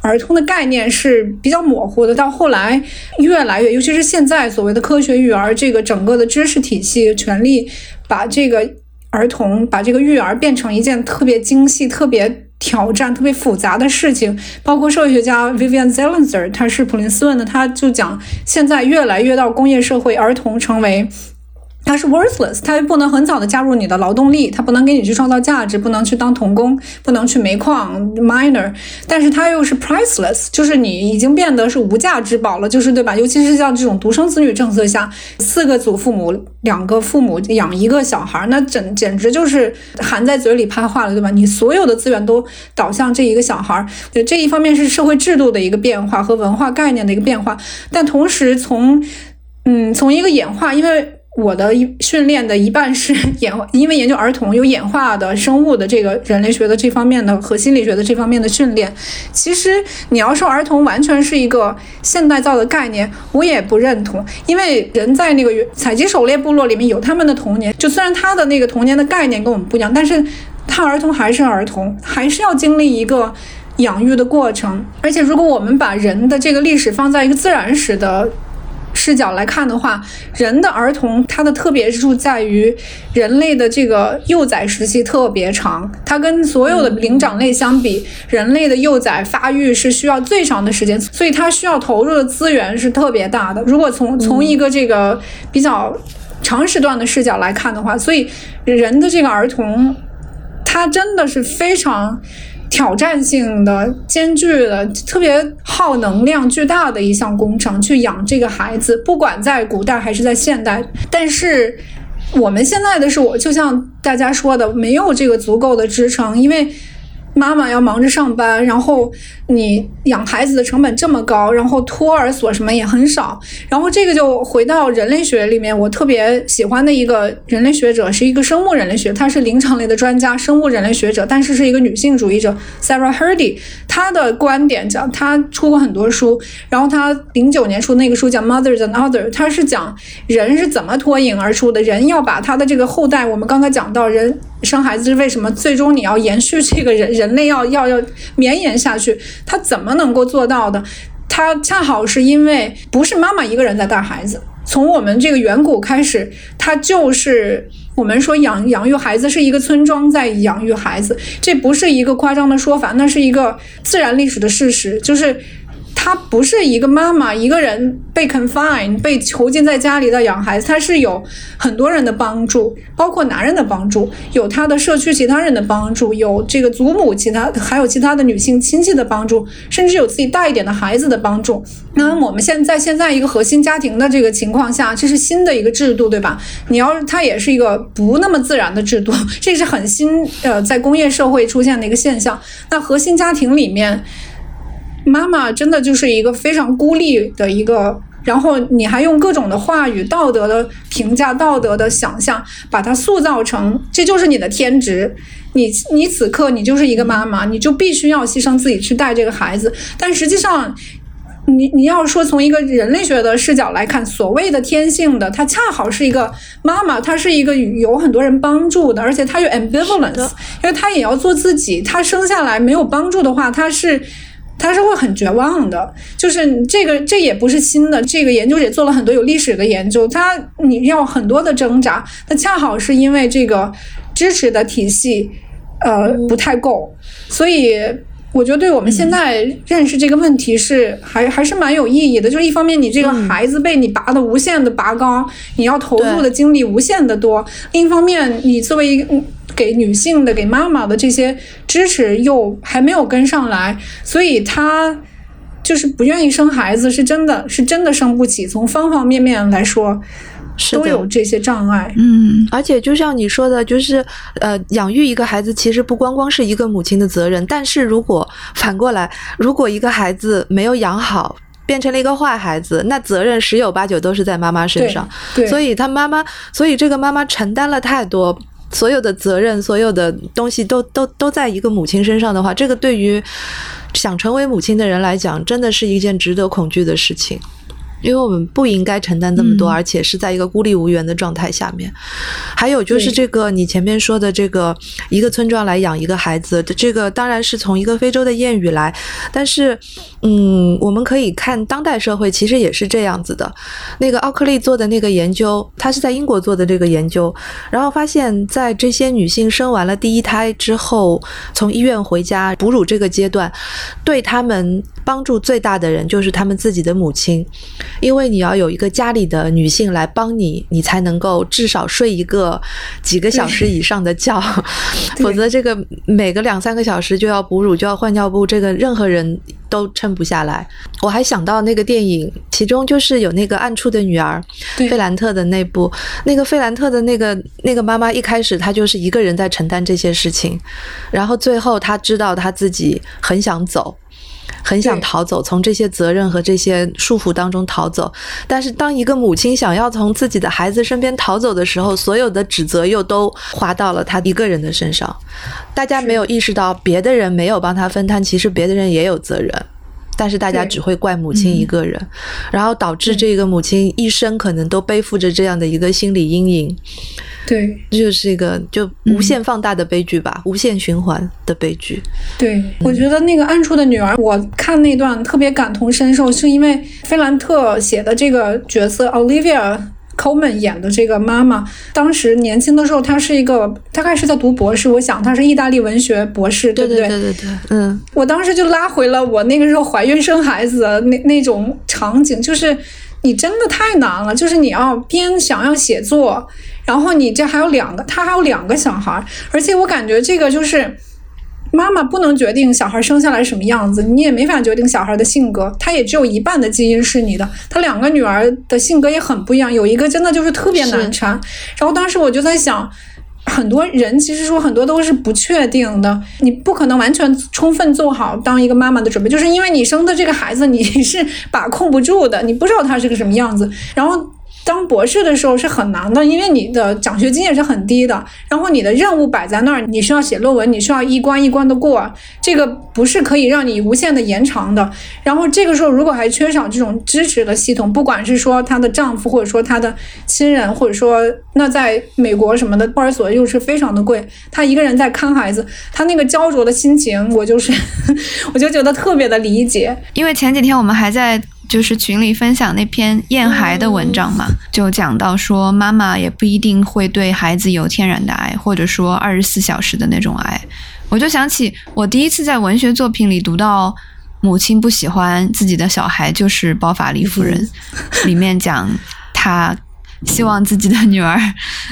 儿童的概念是比较模糊的。到后来，越来越，尤其是现在所谓的科学育儿，这个整个的知识体系全力把这个。儿童把这个育儿变成一件特别精细、特别挑战、特别复杂的事情，包括社会学家 Vivian Zelenzer，他是普林斯顿的，他就讲，现在越来越到工业社会，儿童成为。它是 worthless，它又不能很早的加入你的劳动力，它不能给你去创造价值，不能去当童工，不能去煤矿 miner，但是它又是 priceless，就是你已经变得是无价之宝了，就是对吧？尤其是像这种独生子女政策下，四个祖父母，两个父母养一个小孩，那简简直就是含在嘴里怕化了，对吧？你所有的资源都导向这一个小孩，这一方面是社会制度的一个变化和文化概念的一个变化，但同时从嗯从一个演化，因为。我的一训练的一半是 演，因为研究儿童有演化的生物的这个人类学的这方面的和心理学的这方面的训练。其实你要说儿童完全是一个现代造的概念，我也不认同。因为人在那个采集狩猎部落里面有他们的童年，就虽然他的那个童年的概念跟我们不一样，但是他儿童还是儿童，还是要经历一个养育的过程。而且如果我们把人的这个历史放在一个自然史的。视角来看的话，人的儿童它的特别之处在于，人类的这个幼崽时期特别长，它跟所有的灵长类相比，人类的幼崽发育是需要最长的时间，所以它需要投入的资源是特别大的。如果从从一个这个比较长时段的视角来看的话，所以人的这个儿童，他真的是非常。挑战性的、艰巨的、特别耗能量巨大的一项工程，去养这个孩子，不管在古代还是在现代。但是我们现在的是，我就像大家说的，没有这个足够的支撑，因为。妈妈要忙着上班，然后你养孩子的成本这么高，然后托儿所什么也很少，然后这个就回到人类学里面，我特别喜欢的一个人类学者是一个生物人类学，他是灵长类的专家，生物人类学者，但是是一个女性主义者，Sarah Hardy。她的观点讲，她出过很多书，然后她零九年出那个书叫《Mothers and Other》，她是讲人是怎么脱颖而出的，人要把他的这个后代，我们刚才讲到人。生孩子是为什么？最终你要延续这个人人类要要要绵延下去，他怎么能够做到的？他恰好是因为不是妈妈一个人在带孩子，从我们这个远古开始，他就是我们说养养育孩子是一个村庄在养育孩子，这不是一个夸张的说法，那是一个自然历史的事实，就是。他不是一个妈妈一个人被 confine 被囚禁在家里的养孩子，他是有很多人的帮助，包括男人的帮助，有他的社区其他人的帮助，有这个祖母其他还有其他的女性亲戚的帮助，甚至有自己大一点的孩子的帮助。那我们现在现在一个核心家庭的这个情况下，这是新的一个制度，对吧？你要它也是一个不那么自然的制度，这是很新呃，在工业社会出现的一个现象。那核心家庭里面。妈妈真的就是一个非常孤立的一个，然后你还用各种的话语、道德的评价、道德的想象，把它塑造成这就是你的天职。你你此刻你就是一个妈妈，你就必须要牺牲自己去带这个孩子。但实际上，你你要说从一个人类学的视角来看，所谓的天性的，它恰好是一个妈妈，她是一个有很多人帮助的，而且她有 ambivalence，因为她也要做自己。她生下来没有帮助的话，她是。他是会很绝望的，就是这个，这也不是新的。这个研究也做了很多有历史的研究，他你要很多的挣扎，那恰好是因为这个支持的体系呃不太够，所以。我觉得对我们现在认识这个问题是还还是蛮有意义的。就是一方面，你这个孩子被你拔的无限的拔高，你要投入的精力无限的多；另一方面，你作为一个给女性的、给妈妈的这些支持又还没有跟上来，所以她就是不愿意生孩子，是真的是真的生不起。从方方面面来说。都有这些障碍，嗯，而且就像你说的，就是呃，养育一个孩子其实不光光是一个母亲的责任，但是如果反过来，如果一个孩子没有养好，变成了一个坏孩子，那责任十有八九都是在妈妈身上。对，所以他妈妈，所以这个妈妈承担了太多，所有的责任，所有的东西都都都在一个母亲身上的话，这个对于想成为母亲的人来讲，真的是一件值得恐惧的事情。因为我们不应该承担这么多，而且是在一个孤立无援的状态下面。还有就是这个你前面说的这个一个村庄来养一个孩子，这个当然是从一个非洲的谚语来，但是，嗯，我们可以看当代社会其实也是这样子的。那个奥克利做的那个研究，他是在英国做的这个研究，然后发现，在这些女性生完了第一胎之后，从医院回家哺乳这个阶段，对他们帮助最大的人就是他们自己的母亲。因为你要有一个家里的女性来帮你，你才能够至少睡一个几个小时以上的觉，否则这个每个两三个小时就要哺乳就要换尿布，这个任何人都撑不下来。我还想到那个电影，其中就是有那个暗处的女儿，费兰特的那部，那个费兰特的那个那个妈妈一开始她就是一个人在承担这些事情，然后最后她知道她自己很想走。很想逃走，从这些责任和这些束缚当中逃走。但是，当一个母亲想要从自己的孩子身边逃走的时候，所有的指责又都划到了她一个人的身上。大家没有意识到，别的人没有帮她分担，其实别的人也有责任。但是大家只会怪母亲一个人，然后导致这个母亲一生可能都背负着这样的一个心理阴影。对，这就是一个就无限放大的悲剧吧，无限循环的悲剧。对，我觉得那个暗处的女儿，我看那段特别感同身受，是因为菲兰特写的这个角色 Olivia Coleman 演的这个妈妈，当时年轻的时候，她是一个大概是在读博士，我想她是意大利文学博士，对不对？对对对，嗯，我当时就拉回了我那个时候怀孕生孩子的那那种场景，就是你真的太难了，就是你要边想要写作。然后你这还有两个，他还有两个小孩，而且我感觉这个就是妈妈不能决定小孩生下来什么样子，你也没法决定小孩的性格，他也只有一半的基因是你的。他两个女儿的性格也很不一样，有一个真的就是特别难缠。然后当时我就在想，很多人其实说很多都是不确定的，你不可能完全充分做好当一个妈妈的准备，就是因为你生的这个孩子你是把控不住的，你不知道他是个什么样子，然后。当博士的时候是很难的，因为你的奖学金也是很低的，然后你的任务摆在那儿，你需要写论文，你需要一关一关的过，这个不是可以让你无限的延长的。然后这个时候如果还缺少这种支持的系统，不管是说她的丈夫，或者说她的亲人，或者说那在美国什么的托儿所又是非常的贵，她一个人在看孩子，她那个焦灼的心情，我就是 我就觉得特别的理解。因为前几天我们还在。就是群里分享那篇燕孩的文章嘛，就讲到说妈妈也不一定会对孩子有天然的爱，或者说二十四小时的那种爱。我就想起我第一次在文学作品里读到母亲不喜欢自己的小孩，就是《包法利夫人》里面讲他。希望自己的女儿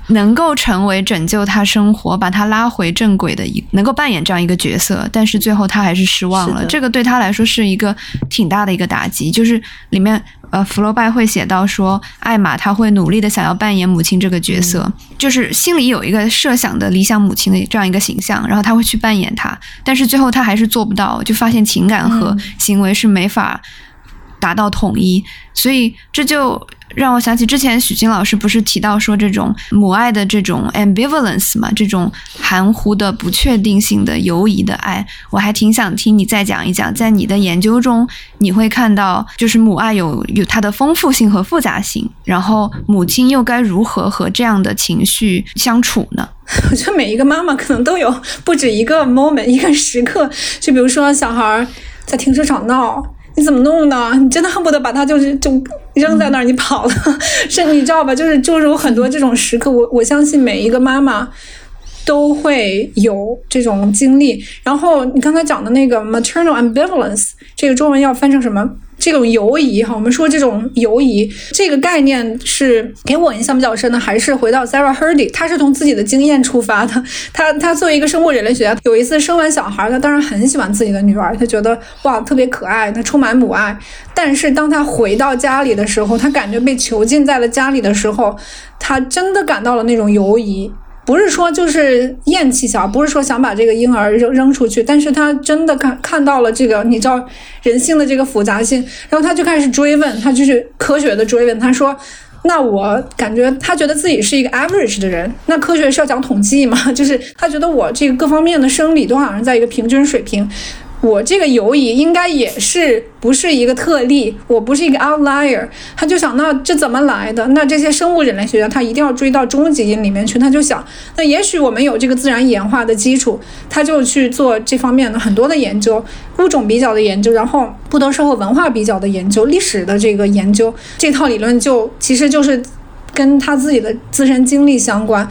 能够成为拯救他生活、把他拉回正轨的一，能够扮演这样一个角色。但是最后他还是失望了，这个对他来说是一个挺大的一个打击。就是里面呃，弗洛拜会写到说，艾玛她会努力的想要扮演母亲这个角色，就是心里有一个设想的理想母亲的这样一个形象，然后他会去扮演她，但是最后他还是做不到，就发现情感和行为是没法达到统一，所以这就。让我想起之前许昕老师不是提到说这种母爱的这种 ambivalence 嘛，这种含糊的不确定性的犹疑的爱，我还挺想听你再讲一讲，在你的研究中你会看到就是母爱有有它的丰富性和复杂性，然后母亲又该如何和这样的情绪相处呢？我觉得每一个妈妈可能都有不止一个 moment 一个时刻，就比如说小孩在停车场闹。你怎么弄呢？你真的恨不得把它就是就扔在那儿，你跑了，是，你知道吧？就是就是有很多这种时刻，我我相信每一个妈妈都会有这种经历。然后你刚才讲的那个 maternal ambivalence，这个中文要翻成什么？这种犹疑哈，我们说这种犹疑这个概念是给我印象比较深的，还是回到 Sarah Hardy，她是从自己的经验出发的。她她作为一个生物人类学家，有一次生完小孩，她当然很喜欢自己的女儿，她觉得哇特别可爱，她充满母爱。但是当她回到家里的时候，她感觉被囚禁在了家里的时候，她真的感到了那种犹疑。不是说就是厌弃小孩，不是说想把这个婴儿扔扔出去，但是他真的看看到了这个，你知道人性的这个复杂性，然后他就开始追问，他就是科学的追问，他说，那我感觉他觉得自己是一个 average 的人，那科学是要讲统计嘛，就是他觉得我这个各方面的生理都好像在一个平均水平。我这个犹疑应该也是不是一个特例，我不是一个 outlier。他就想，那这怎么来的？那这些生物人类学家他一定要追到终极里面去。他就想，那也许我们有这个自然演化的基础，他就去做这方面的很多的研究，物种比较的研究，然后不同社会文化比较的研究，历史的这个研究，这套理论就其实就是跟他自己的自身经历相关。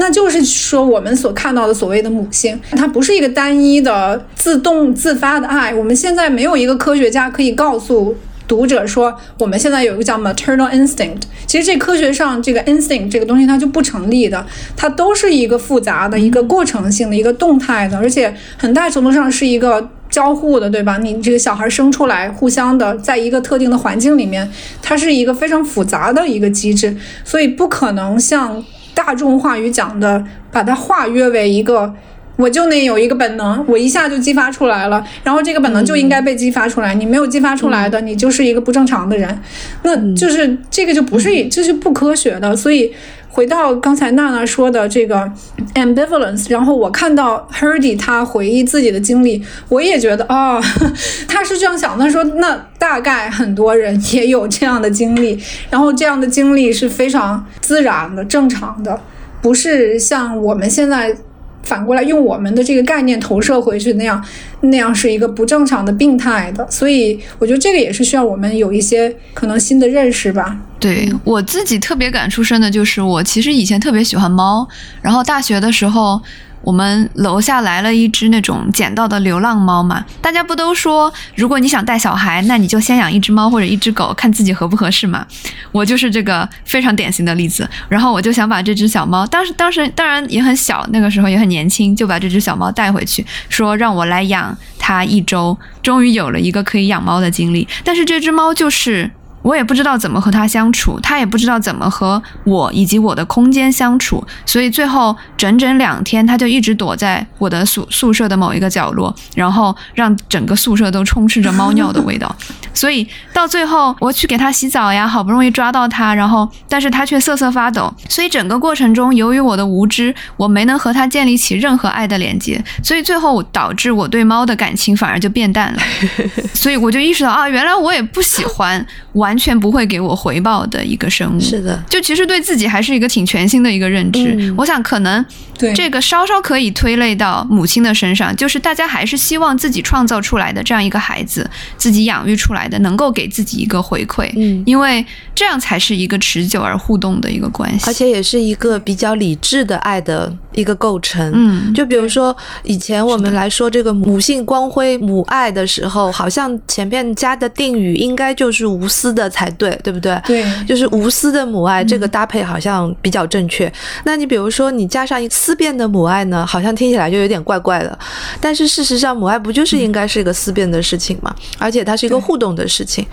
那就是说，我们所看到的所谓的母性，它不是一个单一的自动自发的爱。我们现在没有一个科学家可以告诉读者说，我们现在有一个叫 maternal instinct。其实这科学上这个 instinct 这个东西它就不成立的，它都是一个复杂的一个过程性的一个动态的，而且很大程度上是一个交互的，对吧？你这个小孩生出来，互相的在一个特定的环境里面，它是一个非常复杂的一个机制，所以不可能像。大众话语讲的，把它化约为一个，我就那有一个本能，我一下就激发出来了，然后这个本能就应该被激发出来，你没有激发出来的，你就是一个不正常的人，那就是这个就不是，这是不科学的，所以。回到刚才娜娜说的这个 ambivalence，然后我看到 Herdy 他回忆自己的经历，我也觉得哦，他是这样想，他说那大概很多人也有这样的经历，然后这样的经历是非常自然的、正常的，不是像我们现在。反过来用我们的这个概念投射回去，那样那样是一个不正常的、病态的，所以我觉得这个也是需要我们有一些可能新的认识吧。对我自己特别感触深的就是，我其实以前特别喜欢猫，然后大学的时候。我们楼下来了一只那种捡到的流浪猫嘛，大家不都说，如果你想带小孩，那你就先养一只猫或者一只狗，看自己合不合适嘛。我就是这个非常典型的例子。然后我就想把这只小猫，当时当时当然也很小，那个时候也很年轻，就把这只小猫带回去，说让我来养它一周。终于有了一个可以养猫的经历，但是这只猫就是。我也不知道怎么和他相处，他也不知道怎么和我以及我的空间相处，所以最后整整两天，他就一直躲在我的宿宿舍的某一个角落，然后让整个宿舍都充斥着猫尿的味道。所以到最后，我去给它洗澡呀，好不容易抓到它，然后但是它却瑟瑟发抖。所以整个过程中，由于我的无知，我没能和它建立起任何爱的连接，所以最后导致我对猫的感情反而就变淡了。所以我就意识到啊，原来我也不喜欢。完全不会给我回报的一个生物，是的，就其实对自己还是一个挺全新的一个认知。我想可能这个稍稍可以推类到母亲的身上，就是大家还是希望自己创造出来的这样一个孩子，自己养育出来的，能够给自己一个回馈，嗯，因为这样才是一个持久而互动的一个关系，而且也是一个比较理智的爱的一个构成。嗯，就比如说以前我们来说这个母性光辉、母爱的时候，好像前面加的定语应该就是无私的。的才对，对不对？对，就是无私的母爱，这个搭配好像比较正确。那你比如说，你加上一思辨的母爱呢，好像听起来就有点怪怪的。但是事实上，母爱不就是应该是一个思辨的事情吗？而且它是一个互动的事情。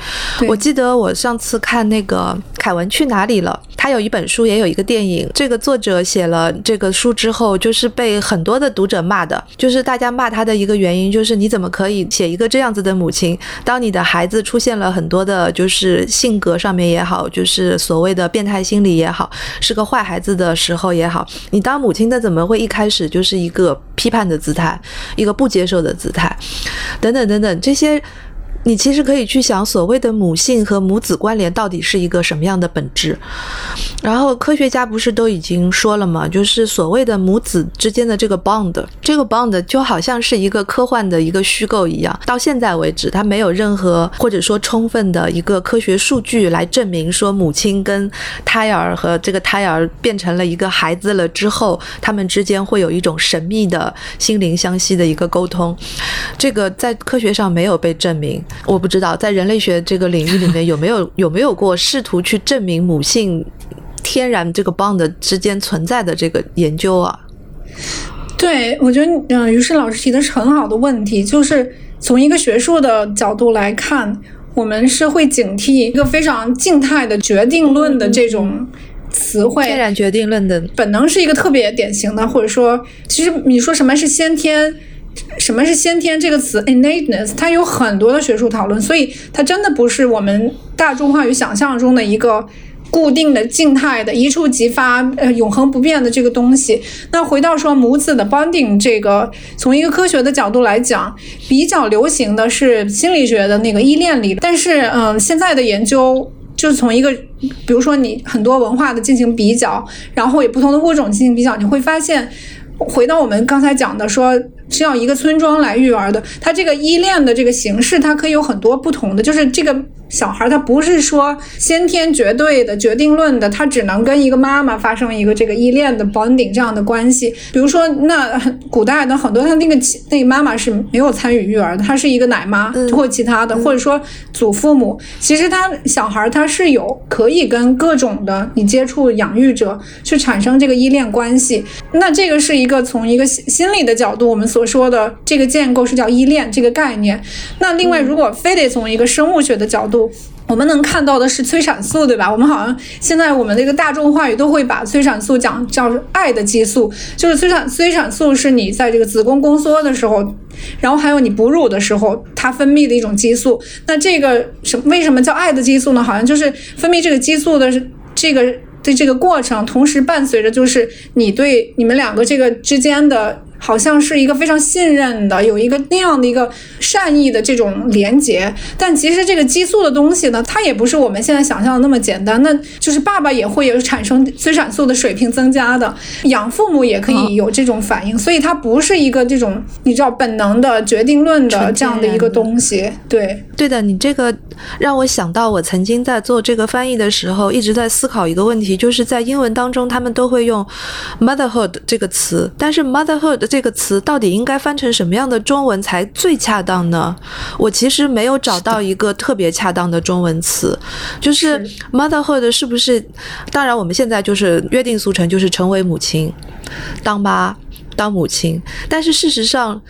我记得我上次看那个凯文去哪里了，他有一本书，也有一个电影。这个作者写了这个书之后，就是被很多的读者骂的，就是大家骂他的一个原因，就是你怎么可以写一个这样子的母亲？当你的孩子出现了很多的，就是。性格上面也好，就是所谓的变态心理也好，是个坏孩子的时候也好，你当母亲的怎么会一开始就是一个批判的姿态，一个不接受的姿态，等等等等这些。你其实可以去想，所谓的母性和母子关联到底是一个什么样的本质。然后科学家不是都已经说了吗？就是所谓的母子之间的这个 bond，这个 bond 就好像是一个科幻的一个虚构一样。到现在为止，它没有任何或者说充分的一个科学数据来证明说母亲跟胎儿和这个胎儿变成了一个孩子了之后，他们之间会有一种神秘的心灵相吸的一个沟通。这个在科学上没有被证明。我不知道在人类学这个领域里面有没有 有没有过试图去证明母性。天然这个 bond 之间存在的这个研究啊，对我觉得，嗯，于是老师提的是很好的问题，就是从一个学术的角度来看，我们是会警惕一个非常静态的决定论的这种词汇。天然决定论的本能是一个特别典型的，或者说，其实你说什么是先天，什么是先天这个词 innateness，它有很多的学术讨论，所以它真的不是我们大众化与想象中的一个。固定的、静态的、一触即发、呃，永恒不变的这个东西。那回到说母子的 bonding 这个，从一个科学的角度来讲，比较流行的是心理学的那个依恋理。但是，嗯，现在的研究就是从一个，比如说你很多文化的进行比较，然后也不同的物种进行比较，你会发现，回到我们刚才讲的说。是要一个村庄来育儿的，它这个依恋的这个形式，它可以有很多不同的。就是这个小孩，他不是说先天绝对的决定论的，他只能跟一个妈妈发生一个这个依恋的 bonding 这样的关系。比如说，那古代的很多，他那个那个妈妈是没有参与育儿的，她是一个奶妈或其他的，或者说祖父母。其实他小孩他是有可以跟各种的你接触养育者去产生这个依恋关系。那这个是一个从一个心心理的角度，我们。所说的这个建构是叫依恋这个概念。那另外，如果非得从一个生物学的角度，我们能看到的是催产素，对吧？我们好像现在我们这个大众话语都会把催产素讲叫爱的激素，就是催产催产素是你在这个子宫宫缩的时候，然后还有你哺乳的时候，它分泌的一种激素。那这个什为什么叫爱的激素呢？好像就是分泌这个激素的这个的这个过程，同时伴随着就是你对你们两个这个之间的。好像是一个非常信任的，有一个那样的一个善意的这种连接，但其实这个激素的东西呢，它也不是我们现在想象的那么简单。那就是爸爸也会有产生催产素的水平增加的，养父母也可以有这种反应，所以它不是一个这种你知道本能的决定论的这样的一个东西。对，对的，你这个让我想到我曾经在做这个翻译的时候，一直在思考一个问题，就是在英文当中他们都会用 motherhood 这个词，但是 motherhood 这个词到底应该翻成什么样的中文才最恰当呢？我其实没有找到一个特别恰当的中文词，就是 motherhood 是不是？当然，我们现在就是约定俗成，就是成为母亲，当妈，当母亲。但是事实上，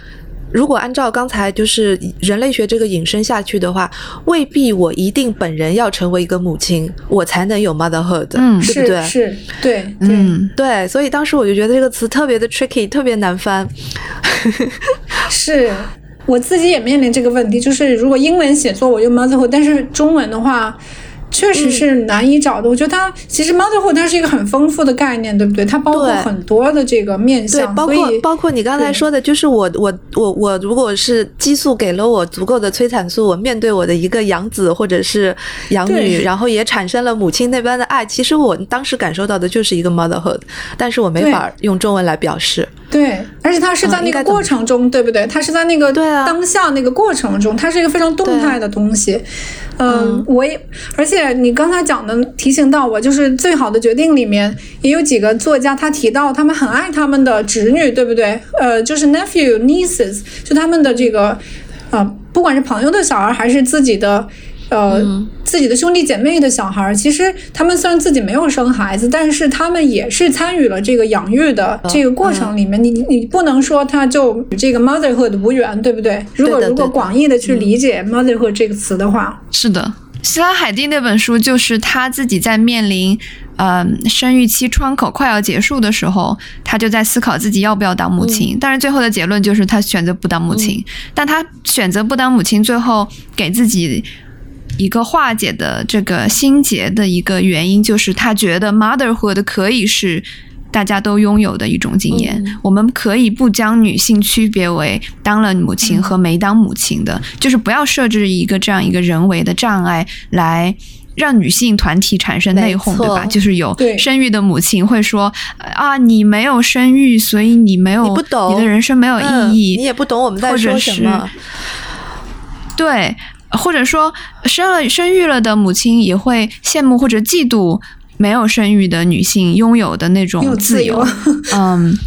如果按照刚才就是人类学这个引申下去的话，未必我一定本人要成为一个母亲，我才能有 motherhood，嗯，对不对？是，对，嗯，对。所以当时我就觉得这个词特别的 tricky，特别难翻。是我自己也面临这个问题，就是如果英文写作我用 motherhood，但是中文的话。确实是难以找的。我觉得它其实 motherhood 它是一个很丰富的概念，对不对？它包括很多的这个面向，包括包括你刚才说的，就是我我我我，如果是激素给了我足够的催产素，我面对我的一个养子或者是养女，然后也产生了母亲那般的爱，其实我当时感受到的就是一个 motherhood，但是我没法用中文来表示。对，而且它是在那个过程中，对不对？它是在那个当下那个过程中，它是一个非常动态的东西。嗯，我也，而且你刚才讲的提醒到我，就是《最好的决定》里面也有几个作家，他提到他们很爱他们的侄女，对不对？呃，就是 nephew nieces，就他们的这个，呃，不管是朋友的小孩还是自己的。呃，自己的兄弟姐妹的小孩，其实他们虽然自己没有生孩子，但是他们也是参与了这个养育的这个过程里面。你你不能说他就与这个 motherhood 无缘，对不对？如果如果广义的去理解 motherhood 这个词的话，是的。希拉海蒂那本书就是他自己在面临呃生育期窗口快要结束的时候，他就在思考自己要不要当母亲。但是最后的结论就是他选择不当母亲。但他选择不当母亲，最后给自己。一个化解的这个心结的一个原因，就是他觉得 motherhood 可以是大家都拥有的一种经验。嗯我们可以不将女性区别为当了母亲和没当母亲的，就是不要设置一个这样一个人为的障碍来。让女性团体产生内讧，对吧？就是有生育的母亲会说啊，你没有生育，所以你没有，你不懂你的人生没有意嗯义，你也不懂我们在说什么。对，或者说生了生育了的母亲也会羡慕或者嫉妒没有生育的女性拥有的那种自由。嗯，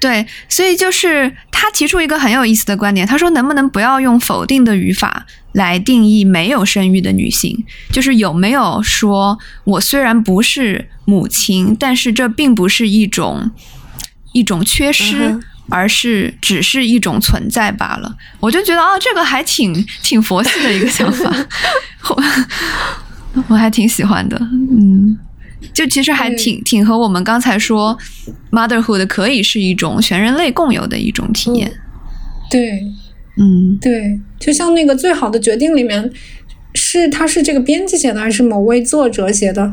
对，所以就是他提出一个很有意思的观点，他说能不能不要用否定的语法来定义没有生育的女性？就是有没有说我虽然不是母亲，但是这并不是一种一种缺失。而是只是一种存在罢了，我就觉得哦，这个还挺挺佛系的一个想法，我我还挺喜欢的，嗯，就其实还挺挺和我们刚才说 motherhood 可以是一种全人类共有的一种体验，对。嗯。对，就像那个《最好的决定》里面，是他是这个编辑写的，还是某位作者写的？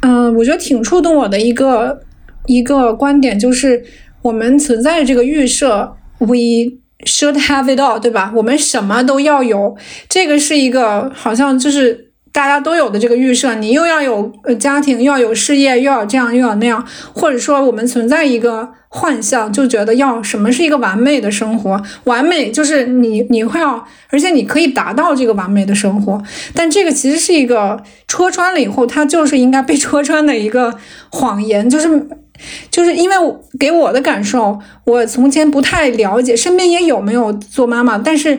嗯、我觉得挺触动我的一个一个观点，就是我们存在的这个预设，we should have it all，对吧？我们什么都要有，这个是一个好像就是大家都有的这个预设，你又要有家庭，又要有事业，又要这样又要那样，或者说我们存在一个幻象，就觉得要什么是一个完美的生活，完美就是你你会要，而且你可以达到这个完美的生活，但这个其实是一个戳穿了以后，它就是应该被戳穿的一个谎言，就是。就是因为给我的感受，我从前不太了解，身边也有没有做妈妈，但是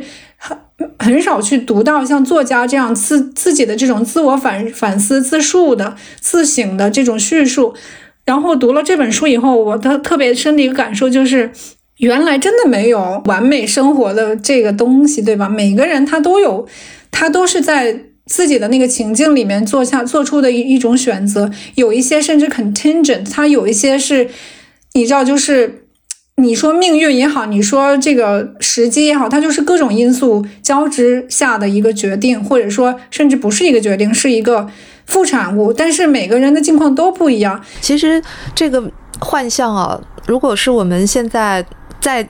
很少去读到像作家这样自自己的这种自我反反思、自述的、自省的这种叙述。然后读了这本书以后，我的特别深的一个感受就是，原来真的没有完美生活的这个东西，对吧？每个人他都有，他都是在自己的那个情境里面做下做出的一一种选择，有一些甚至 contingent，它有一些是，你知道，就是你说命运也好，你说这个时机也好，它就是各种因素交织下的一个决定，或者说甚至不是一个决定，是一个副产物。但是每个人的境况都不一样，其实这个幻象啊，如果是我们现在在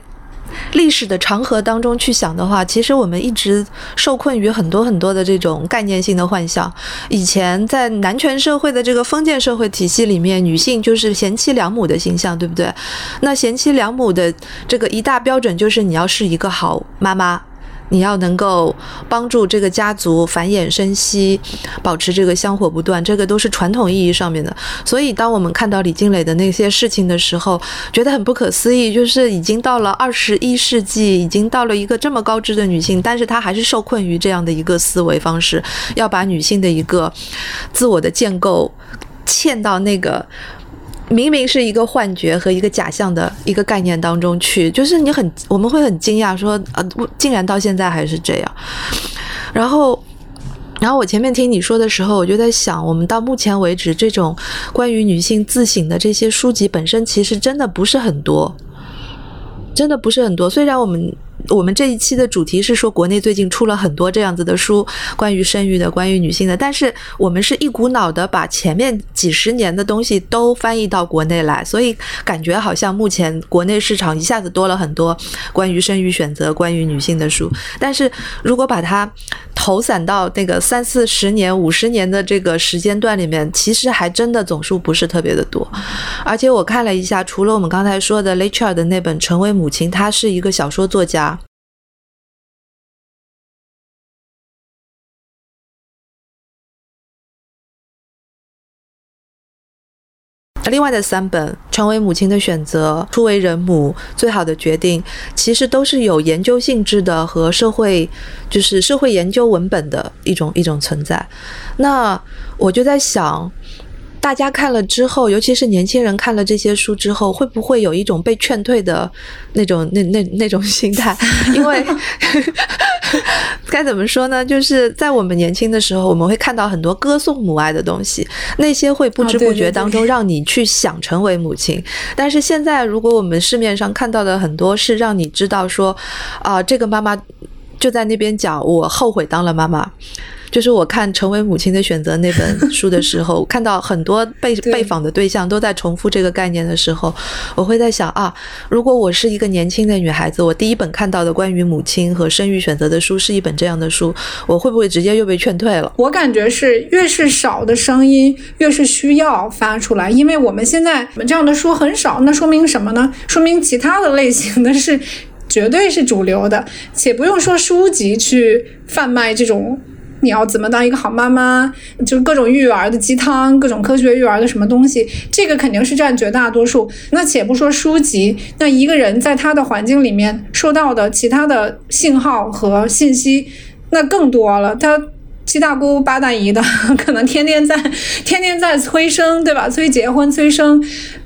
历史的长河当中去想的话，其实我们一直受困于很多很多的这种概念性的幻想。以前在男权社会的这个封建社会体系里面，女性就是贤妻良母的形象，对不对？那贤妻良母的这个一大标准就是你要是一个好妈妈。你要能够帮助这个家族繁衍生息，保持这个香火不断，这个都是传统意义上面的。所以，当我们看到李静蕾的那些事情的时候，觉得很不可思议，就是已经到了二十一世纪，已经到了一个这么高知的女性，但是她还是受困于这样的一个思维方式，要把女性的一个自我的建构嵌到那个。明明是一个幻觉和一个假象的一个概念当中去，就是你很我们会很惊讶说，呃，竟然到现在还是这样。然后，然后我前面听你说的时候，我就在想，我们到目前为止，这种关于女性自省的这些书籍本身其实真的不是很多，真的不是很多。虽然我们。我们这一期的主题是说，国内最近出了很多这样子的书，关于生育的，关于女性的。但是我们是一股脑的把前面几十年的东西都翻译到国内来，所以感觉好像目前国内市场一下子多了很多关于生育选择、关于女性的书。但是如果把它投散到那个三四十年、五十年的这个时间段里面，其实还真的总数不是特别的多。而且我看了一下，除了我们刚才说的 l a c h e r 的那本《成为母亲》，他是一个小说作家。另外的三本《成为母亲的选择》《初为人母》《最好的决定》，其实都是有研究性质的和社会，就是社会研究文本的一种一种存在。那我就在想。大家看了之后，尤其是年轻人看了这些书之后，会不会有一种被劝退的那种、那、那、那种心态？因为 该怎么说呢？就是在我们年轻的时候，我们会看到很多歌颂母爱的东西，那些会不知不觉当中让你去想成为母亲。但是现在，如果我们市面上看到的很多是让你知道说，啊、这个妈妈。就在那边讲，我后悔当了妈妈。就是我看《成为母亲的选择》那本书的时候，看到很多被被访的对象都在重复这个概念的时候，我会在想啊，如果我是一个年轻的女孩子，我第一本看到的关于母亲和生育选择的书是一本这样的书，我会不会直接又被劝退了？我感觉是越是少的声音，越是需要发出来，因为我们现在我们这样的书很少，那说明什么呢？说明其他的类型的是绝对是主流的，且不用说书籍去贩卖这种。你要怎么当一个好妈妈？就各种育儿的鸡汤，各种科学育儿的什么东西，这个肯定是占绝大多数。那且不说书籍，那一个人在他的环境里面受到的其他的信号和信息，那更多了。他七大姑八大姨的，可能天天在天天在催生，对吧？催结婚，催生。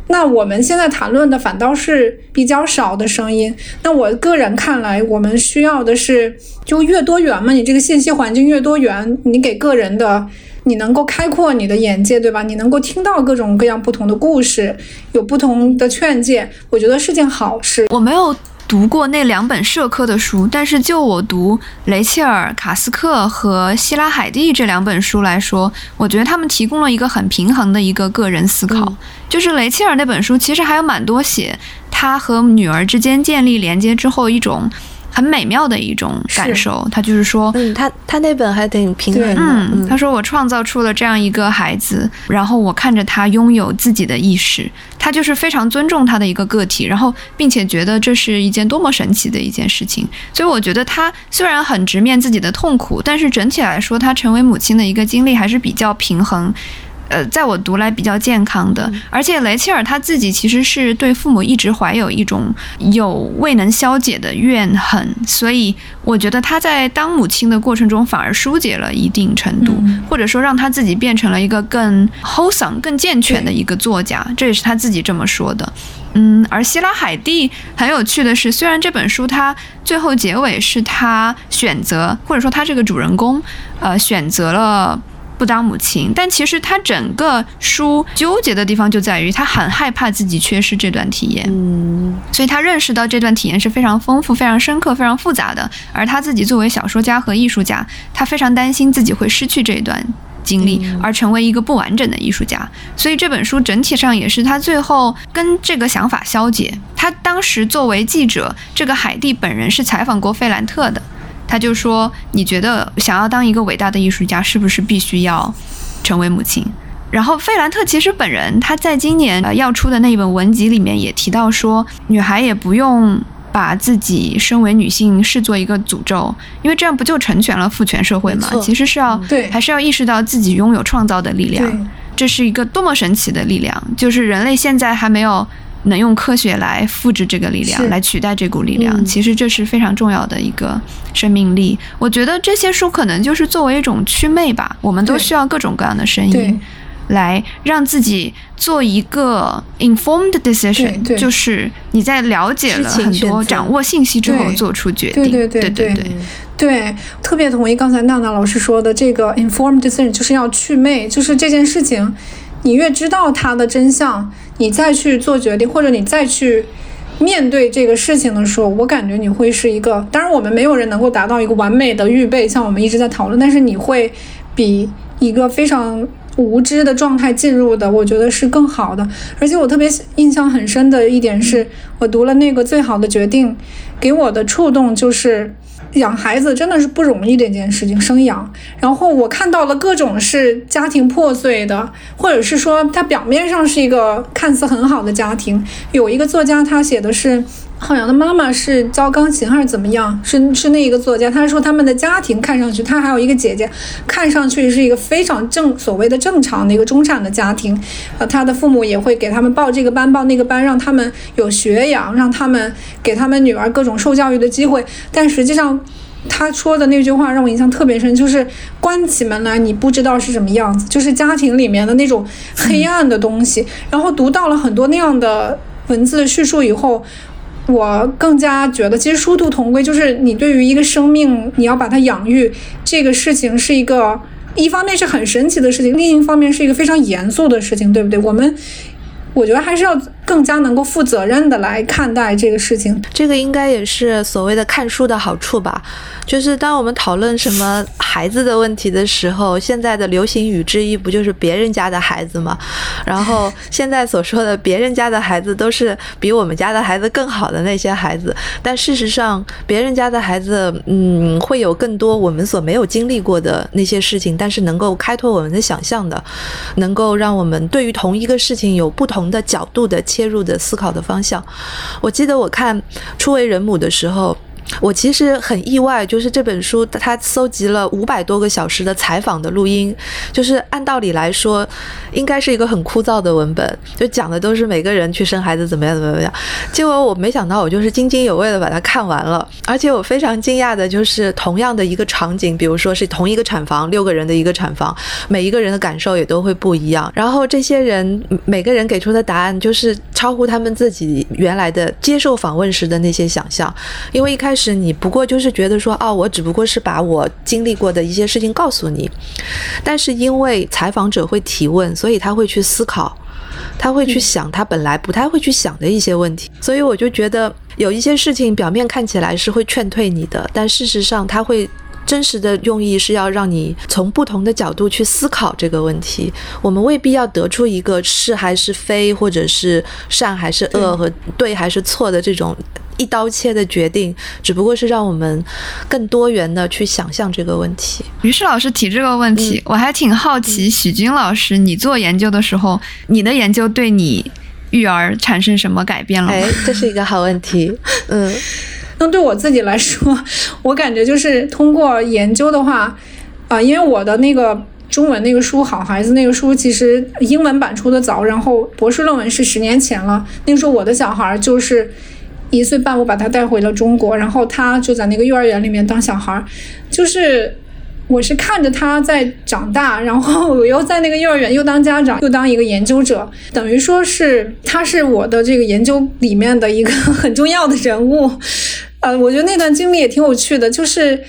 那我们现在谈论的反倒是比较少的声音。那我个人看来，我们需要的是，就越多元嘛，你这个信息环境越多元，你给个人的，你能够开阔你的眼界，对吧？你能够听到各种各样不同的故事，有不同的劝诫，我觉得是件好事。我没有。读过那两本社科的书，但是就我读雷切尔·卡斯克和希拉·海蒂这两本书来说，我觉得他们提供了一个很平衡的一个个人思考。就是雷切尔那本书，其实还有蛮多写他和女儿之间建立连接之后一种。很美妙的一种感受，他就是说，嗯，他他那本还挺平衡的。嗯，他说我创造出了这样一个孩子，然后我看着他拥有自己的意识，他就是非常尊重他的一个个体，然后并且觉得这是一件多么神奇的一件事情。所以我觉得他虽然很直面自己的痛苦，但是整体来说，他成为母亲的一个经历还是比较平衡。呃，在我读来比较健康的，而且雷切尔他自己其实是对父母一直怀有一种有未能消解的怨恨，所以我觉得他在当母亲的过程中反而疏解了一定程度，或者说让他自己变成了一个更 wholesome、更健全的一个作家，这也是他自己这么说的。嗯，而希拉海蒂很有趣的是，虽然这本书它最后结尾是他选择，或者说他这个主人公，呃，选择了。不当母亲，但其实他整个书纠结的地方就在于他很害怕自己缺失这段体验，嗯，所以他认识到这段体验是非常丰富、非常深刻、非常复杂的。而他自己作为小说家和艺术家，他非常担心自己会失去这一段经历，而成为一个不完整的艺术家。所以这本书整体上也是他最后跟这个想法消解。他当时作为记者，这个海蒂本人是采访过费兰特的。他就说：“你觉得想要当一个伟大的艺术家，是不是必须要成为母亲？”然后费兰特其实本人他在今年要出的那一本文集里面也提到说，女孩也不用把自己身为女性视作一个诅咒，因为这样不就成全了父权社会吗？其实是要对，还是要意识到自己拥有创造的力量，这是一个多么神奇的力量，就是人类现在还没有。能用科学来复制这个力量，来取代这股力量，其实这是非常重要的一个生命力。我觉得这些书可能就是作为一种祛魅吧，我们都需要各种各样的声音，来让自己做一个 informed decision，就是你在了解了很多、掌握信息之后做出决定。对对对对。对，对，特别同意刚才娜娜老师说的，这个 informed decision 就是要祛魅，就是这件事情。你越知道它的真相，你再去做决定，或者你再去面对这个事情的时候，我感觉你会是一个。当然，我们没有人能够达到一个完美的预备，像我们一直在讨论。但是你会比一个非常无知的状态进入的，我觉得是更好的。而且我特别印象很深的一点是，我读了那个《最好的决定》，给我的触动就是。养孩子真的是不容易的一件事情，生养。然后我看到了各种是家庭破碎的，或者是说他表面上是一个看似很好的家庭。有一个作家他写的是。浩洋的妈妈是教钢琴还是怎么样？是是那一个作家，他说他们的家庭看上去，他还有一个姐姐，看上去是一个非常正所谓的正常的一个中产的家庭。呃，他的父母也会给他们报这个班报那个班，让他们有学养，让他们给他们女儿各种受教育的机会。但实际上，他说的那句话让我印象特别深，就是关起门来你不知道是什么样子，就是家庭里面的那种黑暗的东西。然后读到了很多那样的文字的叙述以后。我更加觉得，其实殊途同归，就是你对于一个生命，你要把它养育，这个事情是一个，一方面是很神奇的事情，另一方面是一个非常严肃的事情，对不对？我们，我觉得还是要更加能够负责任的来看待这个事情。这个应该也是所谓的看书的好处吧。就是当我们讨论什么孩子的问题的时候，现在的流行语之一不就是别人家的孩子吗？然后现在所说的别人家的孩子都是比我们家的孩子更好的那些孩子，但事实上别人家的孩子，嗯，会有更多我们所没有经历过的那些事情，但是能够开拓我们的想象的，能够让我们对于同一个事情有不同的角度的切入的思考的方向。我记得我看《初为人母》的时候。我其实很意外，就是这本书它搜集了五百多个小时的采访的录音，就是按道理来说，应该是一个很枯燥的文本，就讲的都是每个人去生孩子怎么样怎么样。结果我没想到，我就是津津有味的把它看完了，而且我非常惊讶的就是同样的一个场景，比如说是同一个产房，六个人的一个产房，每一个人的感受也都会不一样。然后这些人每个人给出的答案就是超乎他们自己原来的接受访问时的那些想象，因为一开开始。你不过就是觉得说，哦，我只不过是把我经历过的一些事情告诉你，但是因为采访者会提问，所以他会去思考，他会去想他本来不太会去想的一些问题，所以我就觉得有一些事情表面看起来是会劝退你的，但事实上他会真实的用意是要让你从不同的角度去思考这个问题。我们未必要得出一个是还是非，或者是善还是恶和对还是错的这种。一刀切的决定，只不过是让我们更多元的去想象这个问题。于是老师提这个问题，我还挺好奇，许军老师，你做研究的时候，你的研究对你育儿产生什么改变了？哎，这是一个好问题。嗯，那对我自己来说，我感觉就是通过研究的话，啊，因为我的那个中文那个书《好孩子》那个书，其实英文版出的早，然后博士论文是十年前了。那个时候我的小孩就是。一岁半，我把他带回了中国，然后他就在那个幼儿园里面当小孩儿，就是我是看着他在长大，然后我又在那个幼儿园又当家长又当一个研究者，等于说是他是我的这个研究里面的一个很重要的人物，呃，我觉得那段经历也挺有趣的，就是。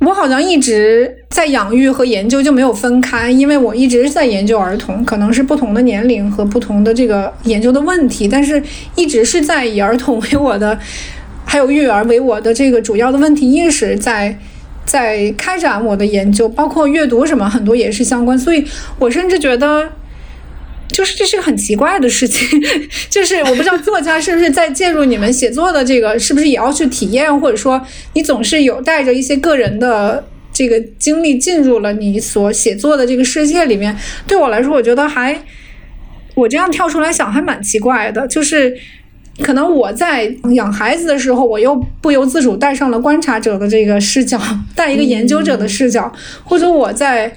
我好像一直在养育和研究就没有分开，因为我一直是在研究儿童，可能是不同的年龄和不同的这个研究的问题，但是一直是在以儿童为我的，还有育儿为我的这个主要的问题意识，在在开展我的研究，包括阅读什么很多也是相关，所以我甚至觉得。就是这是个很奇怪的事情，就是我不知道作家是不是在介入你们写作的这个，是不是也要去体验，或者说你总是有带着一些个人的这个经历进入了你所写作的这个世界里面。对我来说，我觉得还我这样跳出来想还蛮奇怪的，就是可能我在养孩子的时候，我又不由自主带上了观察者的这个视角，带一个研究者的视角，或者我在。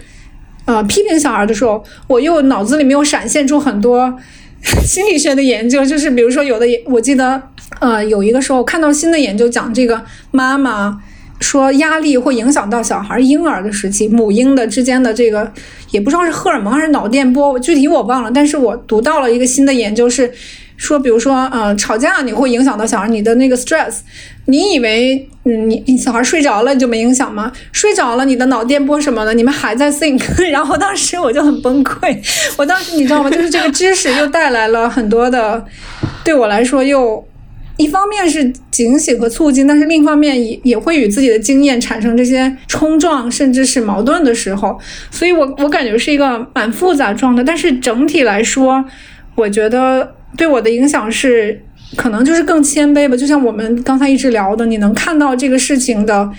呃，批评小孩的时候，我又脑子里面又闪现出很多 心理学的研究，就是比如说有的，我记得，呃，有一个时候看到新的研究讲这个妈妈说压力会影响到小孩婴儿的时期，母婴的之间的这个也不知道是荷尔蒙还是脑电波，具体我忘了，但是我读到了一个新的研究是。说，比如说，呃，吵架你会影响到小孩，你的那个 stress，你以为，嗯，你你小孩睡着了你就没影响吗？睡着了，你的脑电波什么的，你们还在 think，然后当时我就很崩溃，我当时你知道吗？就是这个知识又带来了很多的，对我来说又一方面是警醒和促进，但是另一方面也也会与自己的经验产生这些冲撞，甚至是矛盾的时候，所以我我感觉是一个蛮复杂状态，但是整体来说，我觉得。对我的影响是，可能就是更谦卑吧。就像我们刚才一直聊的，你能看到这个事情的，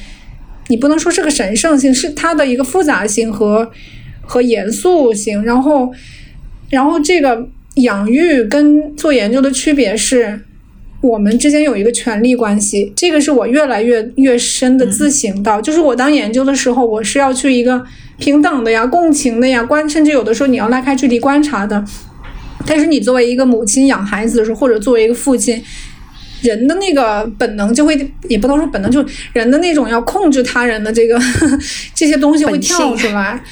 你不能说是个神圣性，是它的一个复杂性和和严肃性。然后，然后这个养育跟做研究的区别是，我们之间有一个权利关系。这个是我越来越越深的自省到，就是我当研究的时候，我是要去一个平等的呀、共情的呀、观，甚至有的时候你要拉开距离观察的。但是你作为一个母亲养孩子的时候，或者作为一个父亲，人的那个本能就会，也不能说本能，就人的那种要控制他人的这个 这些东西会跳出来。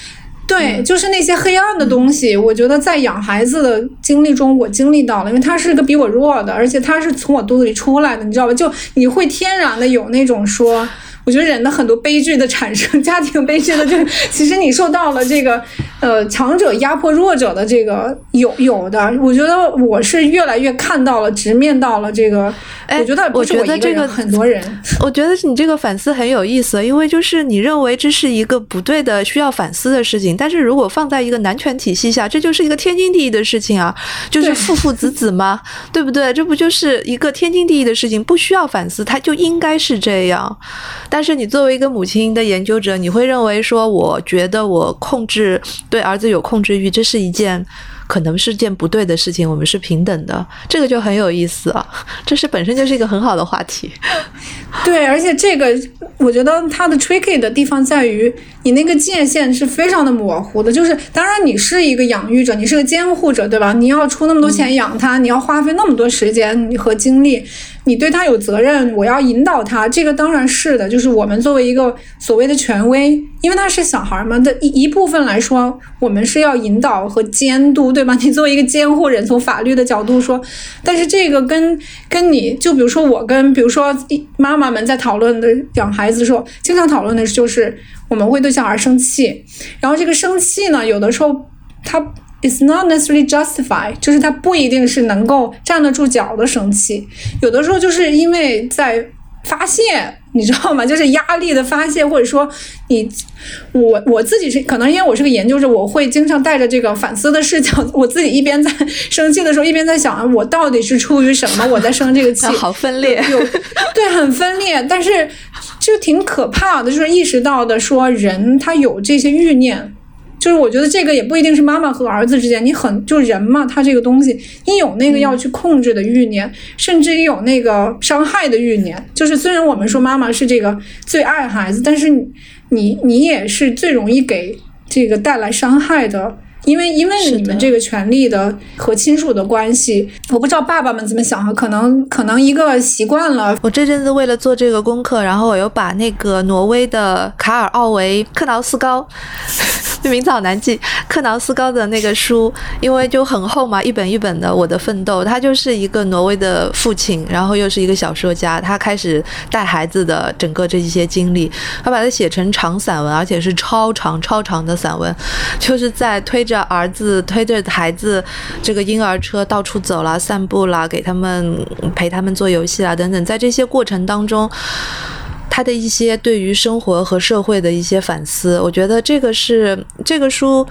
对，就是那些黑暗的东西，我觉得在养孩子的经历中，我经历到了，因为他是个比我弱的，而且他是从我肚子里出来的，你知道吧？就你会天然的有那种说。我觉得人的很多悲剧的产生，家庭悲剧的，就 是其实你受到了这个呃强者压迫弱者的这个有有的，我觉得我是越来越看到了，直面到了这个。哎，我觉得我觉得这个很多人，我觉得你这个反思很有意思，因为就是你认为这是一个不对的、需要反思的事情，但是如果放在一个男权体系下，这就是一个天经地义的事情啊，就是父父子子嘛，对不对？这不就是一个天经地义的事情，不需要反思，它就应该是这样。但但是你作为一个母亲的研究者，你会认为说，我觉得我控制对儿子有控制欲，这是一件。可能是件不对的事情，我们是平等的，这个就很有意思啊，这是本身就是一个很好的话题。对，而且这个我觉得它的 tricky 的地方在于，你那个界限是非常的模糊的。就是当然你是一个养育者，你是个监护者，对吧？你要出那么多钱养他，你要花费那么多时间和精力。你对他有责任，我要引导他，这个当然是的。就是我们作为一个所谓的权威，因为他是小孩儿嘛的一一部分来说，我们是要引导和监督，对吧？你作为一个监护人，从法律的角度说，但是这个跟跟你就比如说我跟比如说妈妈们在讨论的养孩子的时候，经常讨论的就是我们会对小孩生气，然后这个生气呢，有的时候他。It's not necessarily justified，就是它不一定是能够站得住脚的生气，有的时候就是因为在发泄，你知道吗？就是压力的发泄，或者说你我我自己是可能因为我是个研究者，我会经常带着这个反思的视角，我自己一边在 生气的时候，一边在想我到底是出于什么我在生这个气，好分裂，有对很分裂，但是就挺可怕的，就是意识到的说人他有这些欲念。就是我觉得这个也不一定是妈妈和儿子之间，你很就人嘛，他这个东西，你有那个要去控制的欲念，甚至有那个伤害的欲念。就是虽然我们说妈妈是这个最爱孩子，但是你你也是最容易给这个带来伤害的。因为因为你们这个权利的和亲属的关系，我不知道爸爸们怎么想哈，可能可能一个习惯了。我这阵子为了做这个功课，然后我又把那个挪威的卡尔奥维克劳斯高，这名字好难记，克劳斯高的那个书，因为就很厚嘛，一本一本的《我的奋斗》，他就是一个挪威的父亲，然后又是一个小说家，他开始带孩子的整个这一些经历，他把它写成长散文，而且是超长超长的散文，就是在推着。儿子推着孩子这个婴儿车到处走啦、散步啦，给他们陪他们做游戏啊等等，在这些过程当中，他的一些对于生活和社会的一些反思，我觉得这个是这个书，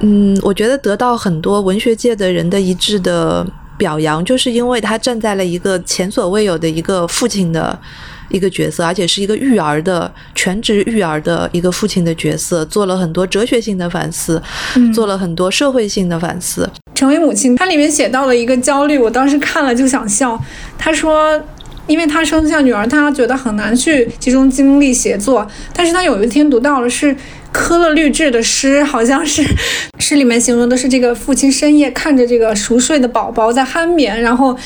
嗯，我觉得得到很多文学界的人的一致的表扬，就是因为他站在了一个前所未有的一个父亲的。一个角色，而且是一个育儿的全职育儿的一个父亲的角色，做了很多哲学性的反思，做了很多社会性的反思。成为母亲，他里面写到了一个焦虑，我当时看了就想笑。他说，因为他生下女儿，他觉得很难去集中精力写作。但是他有一天读到了是科勒律治的诗，好像是诗里面形容的是这个父亲深夜看着这个熟睡的宝宝在酣眠，然后。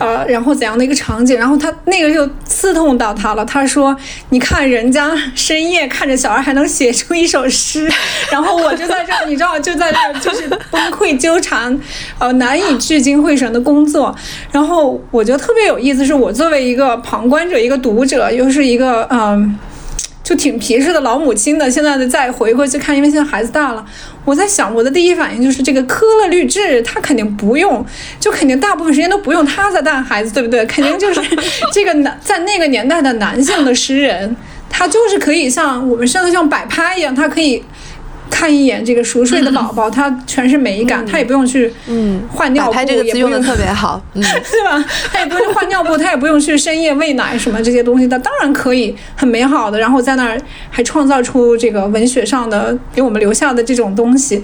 呃，然后怎样的一个场景？然后他那个就刺痛到他了。他说：“你看人家深夜看着小孩还能写出一首诗，然后我就在这儿，你知道，就在这儿就是崩溃纠缠，呃，难以聚精会神的工作。然后我觉得特别有意思，是我作为一个旁观者，一个读者，又是一个嗯。”就挺皮实的老母亲的，现在的再回过去看，因为现在孩子大了，我在想，我的第一反应就是这个科勒律治，他肯定不用，就肯定大部分时间都不用他在带孩子，对不对？肯定就是这个男，在那个年代的男性的诗人，他就是可以像我们上次像摆拍一样，他可以。看一眼这个熟睡的宝宝，他全是美感，他也不用去嗯换尿布，拍这个字用的特别好，对吧？他也不用换尿布，他也不用去深夜喂奶什么这些东西，他当然可以很美好的，然后在那儿还创造出这个文学上的给我们留下的这种东西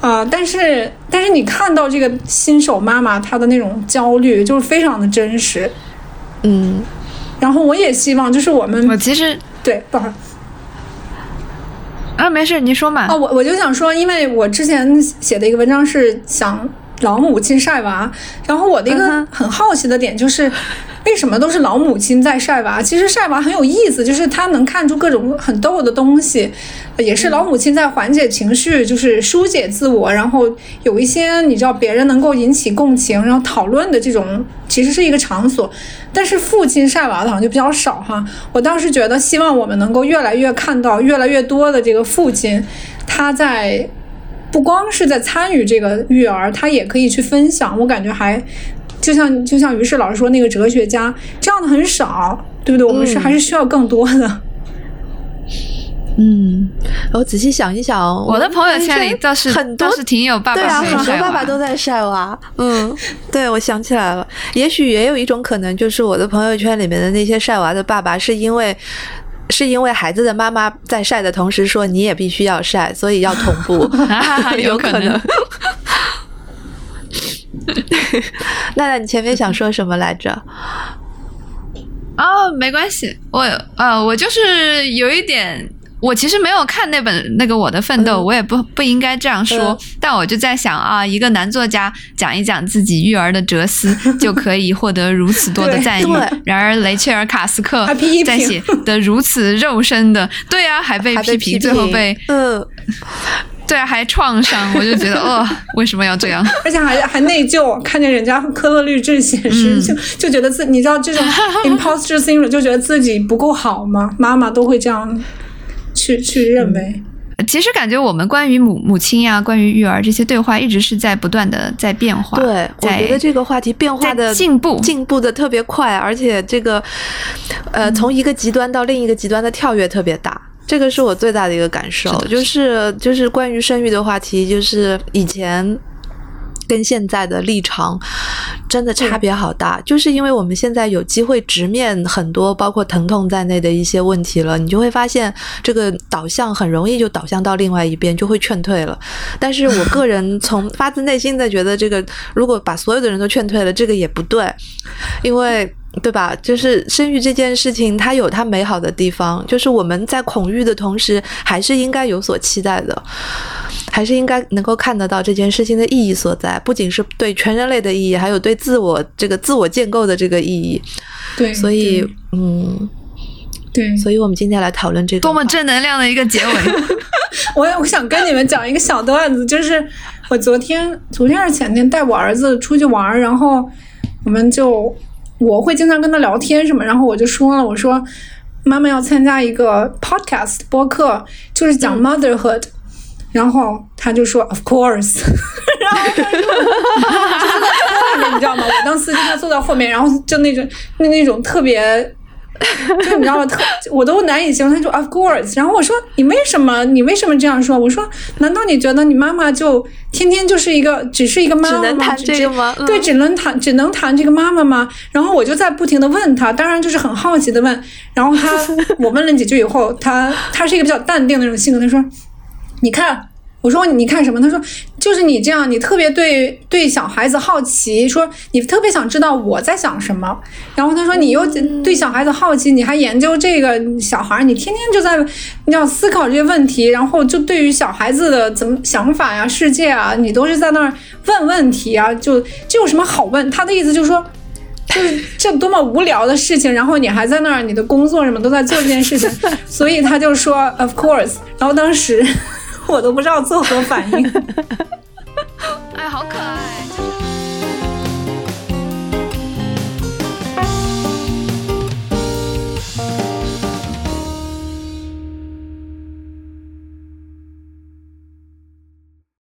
啊！但是，但是你看到这个新手妈妈她的那种焦虑，就是非常的真实，嗯。然后我也希望，就是我们，我其实对，不好。啊，没事，您说嘛。哦，我我就想说，因为我之前写的一个文章是想老母亲晒娃，然后我的一个很好奇的点就是，为什么都是老母亲在晒娃？其实晒娃很有意思，就是她能看出各种很逗的东西，也是老母亲在缓解情绪，就是疏解自我，然后有一些你知道别人能够引起共情，然后讨论的这种，其实是一个场所。但是父亲晒娃的好像就比较少哈。我当时觉得，希望我们能够越来越看到越来越多的这个父亲，他在不光是在参与这个育儿，他也可以去分享。我感觉还。就像就像于适老师说那个哲学家这样的很少，对不对？我们是还是需要更多的。嗯，我仔细想一想，我的朋友圈里倒是很多是挺有爸爸对啊，很多爸爸都在晒娃。嗯，对，我想起来了，也许也有一种可能，就是我的朋友圈里面的那些晒娃的爸爸，是因为是因为孩子的妈妈在晒的同时说你也必须要晒，所以要同步，有可能。娜娜，你前面想说什么来着？哦，没关系，我呃，我就是有一点，我其实没有看那本那个《我的奋斗》，我也不不应该这样说，但我就在想啊，一个男作家讲一讲自己育儿的哲思，就可以获得如此多的赞誉。然而雷切尔·卡斯克在写的如此肉身的，对啊，还被批评，最后被嗯。对，还创伤，我就觉得，哦，为什么要这样？而且还还内疚，看见人家科勒律治写诗，就就觉得自，你知道这种 imposter syndrome，就觉得自己不够好吗？妈妈都会这样去去认为。其实感觉我们关于母母亲呀，关于育儿这些对话，一直是在不断的在变化。对，我觉得这个话题变化的进步进步的特别快，而且这个呃，从一个极端到另一个极端的跳跃特别大。这个是我最大的一个感受，就是就是关于生育的话题，就是以前跟现在的立场真的差别好大，就是因为我们现在有机会直面很多包括疼痛在内的一些问题了，你就会发现这个导向很容易就导向到另外一边，就会劝退了。但是我个人从发自内心的觉得，这个如果把所有的人都劝退了，这个也不对，因为。对吧？就是生育这件事情，它有它美好的地方。就是我们在恐育的同时，还是应该有所期待的，还是应该能够看得到这件事情的意义所在。不仅是对全人类的意义，还有对自我这个自我建构的这个意义。对，所以，嗯，对，所以我们今天来讨论这个多么正能量的一个结尾。我我想跟你们讲一个小段子，就是我昨天昨天还是前天带我儿子出去玩，然后我们就。我会经常跟他聊天什么，然后我就说了，我说妈妈要参加一个 podcast 播客，就是讲 motherhood，然后他就说 of course，然后他就 后面你知道吗？我当司机，他坐在后面，然后就那种那那种特别。就你知道吗？特我都难以形容。他说 Of course。然后我说你为什么？你为什么这样说？我说难道你觉得你妈妈就天天就是一个只是一个妈妈吗？只能谈这个吗？对，只能谈只能谈这个妈妈吗？然后我就在不停的问他，当然就是很好奇的问。然后他 我问了几句以后，他他是一个比较淡定的那种性格。他说你看。我说你看什么？他说就是你这样，你特别对对小孩子好奇，说你特别想知道我在想什么。然后他说你又对小孩子好奇，你还研究这个小孩，你天天就在你要思考这些问题，然后就对于小孩子的怎么想法呀、世界啊，你都是在那儿问问题啊，就这有什么好问？他的意思就是说，就是这多么无聊的事情，然后你还在那儿，你的工作什么都在做这件事情，所以他就说 Of course。然后当时。我都不知道作何反应。哎，好可爱。就是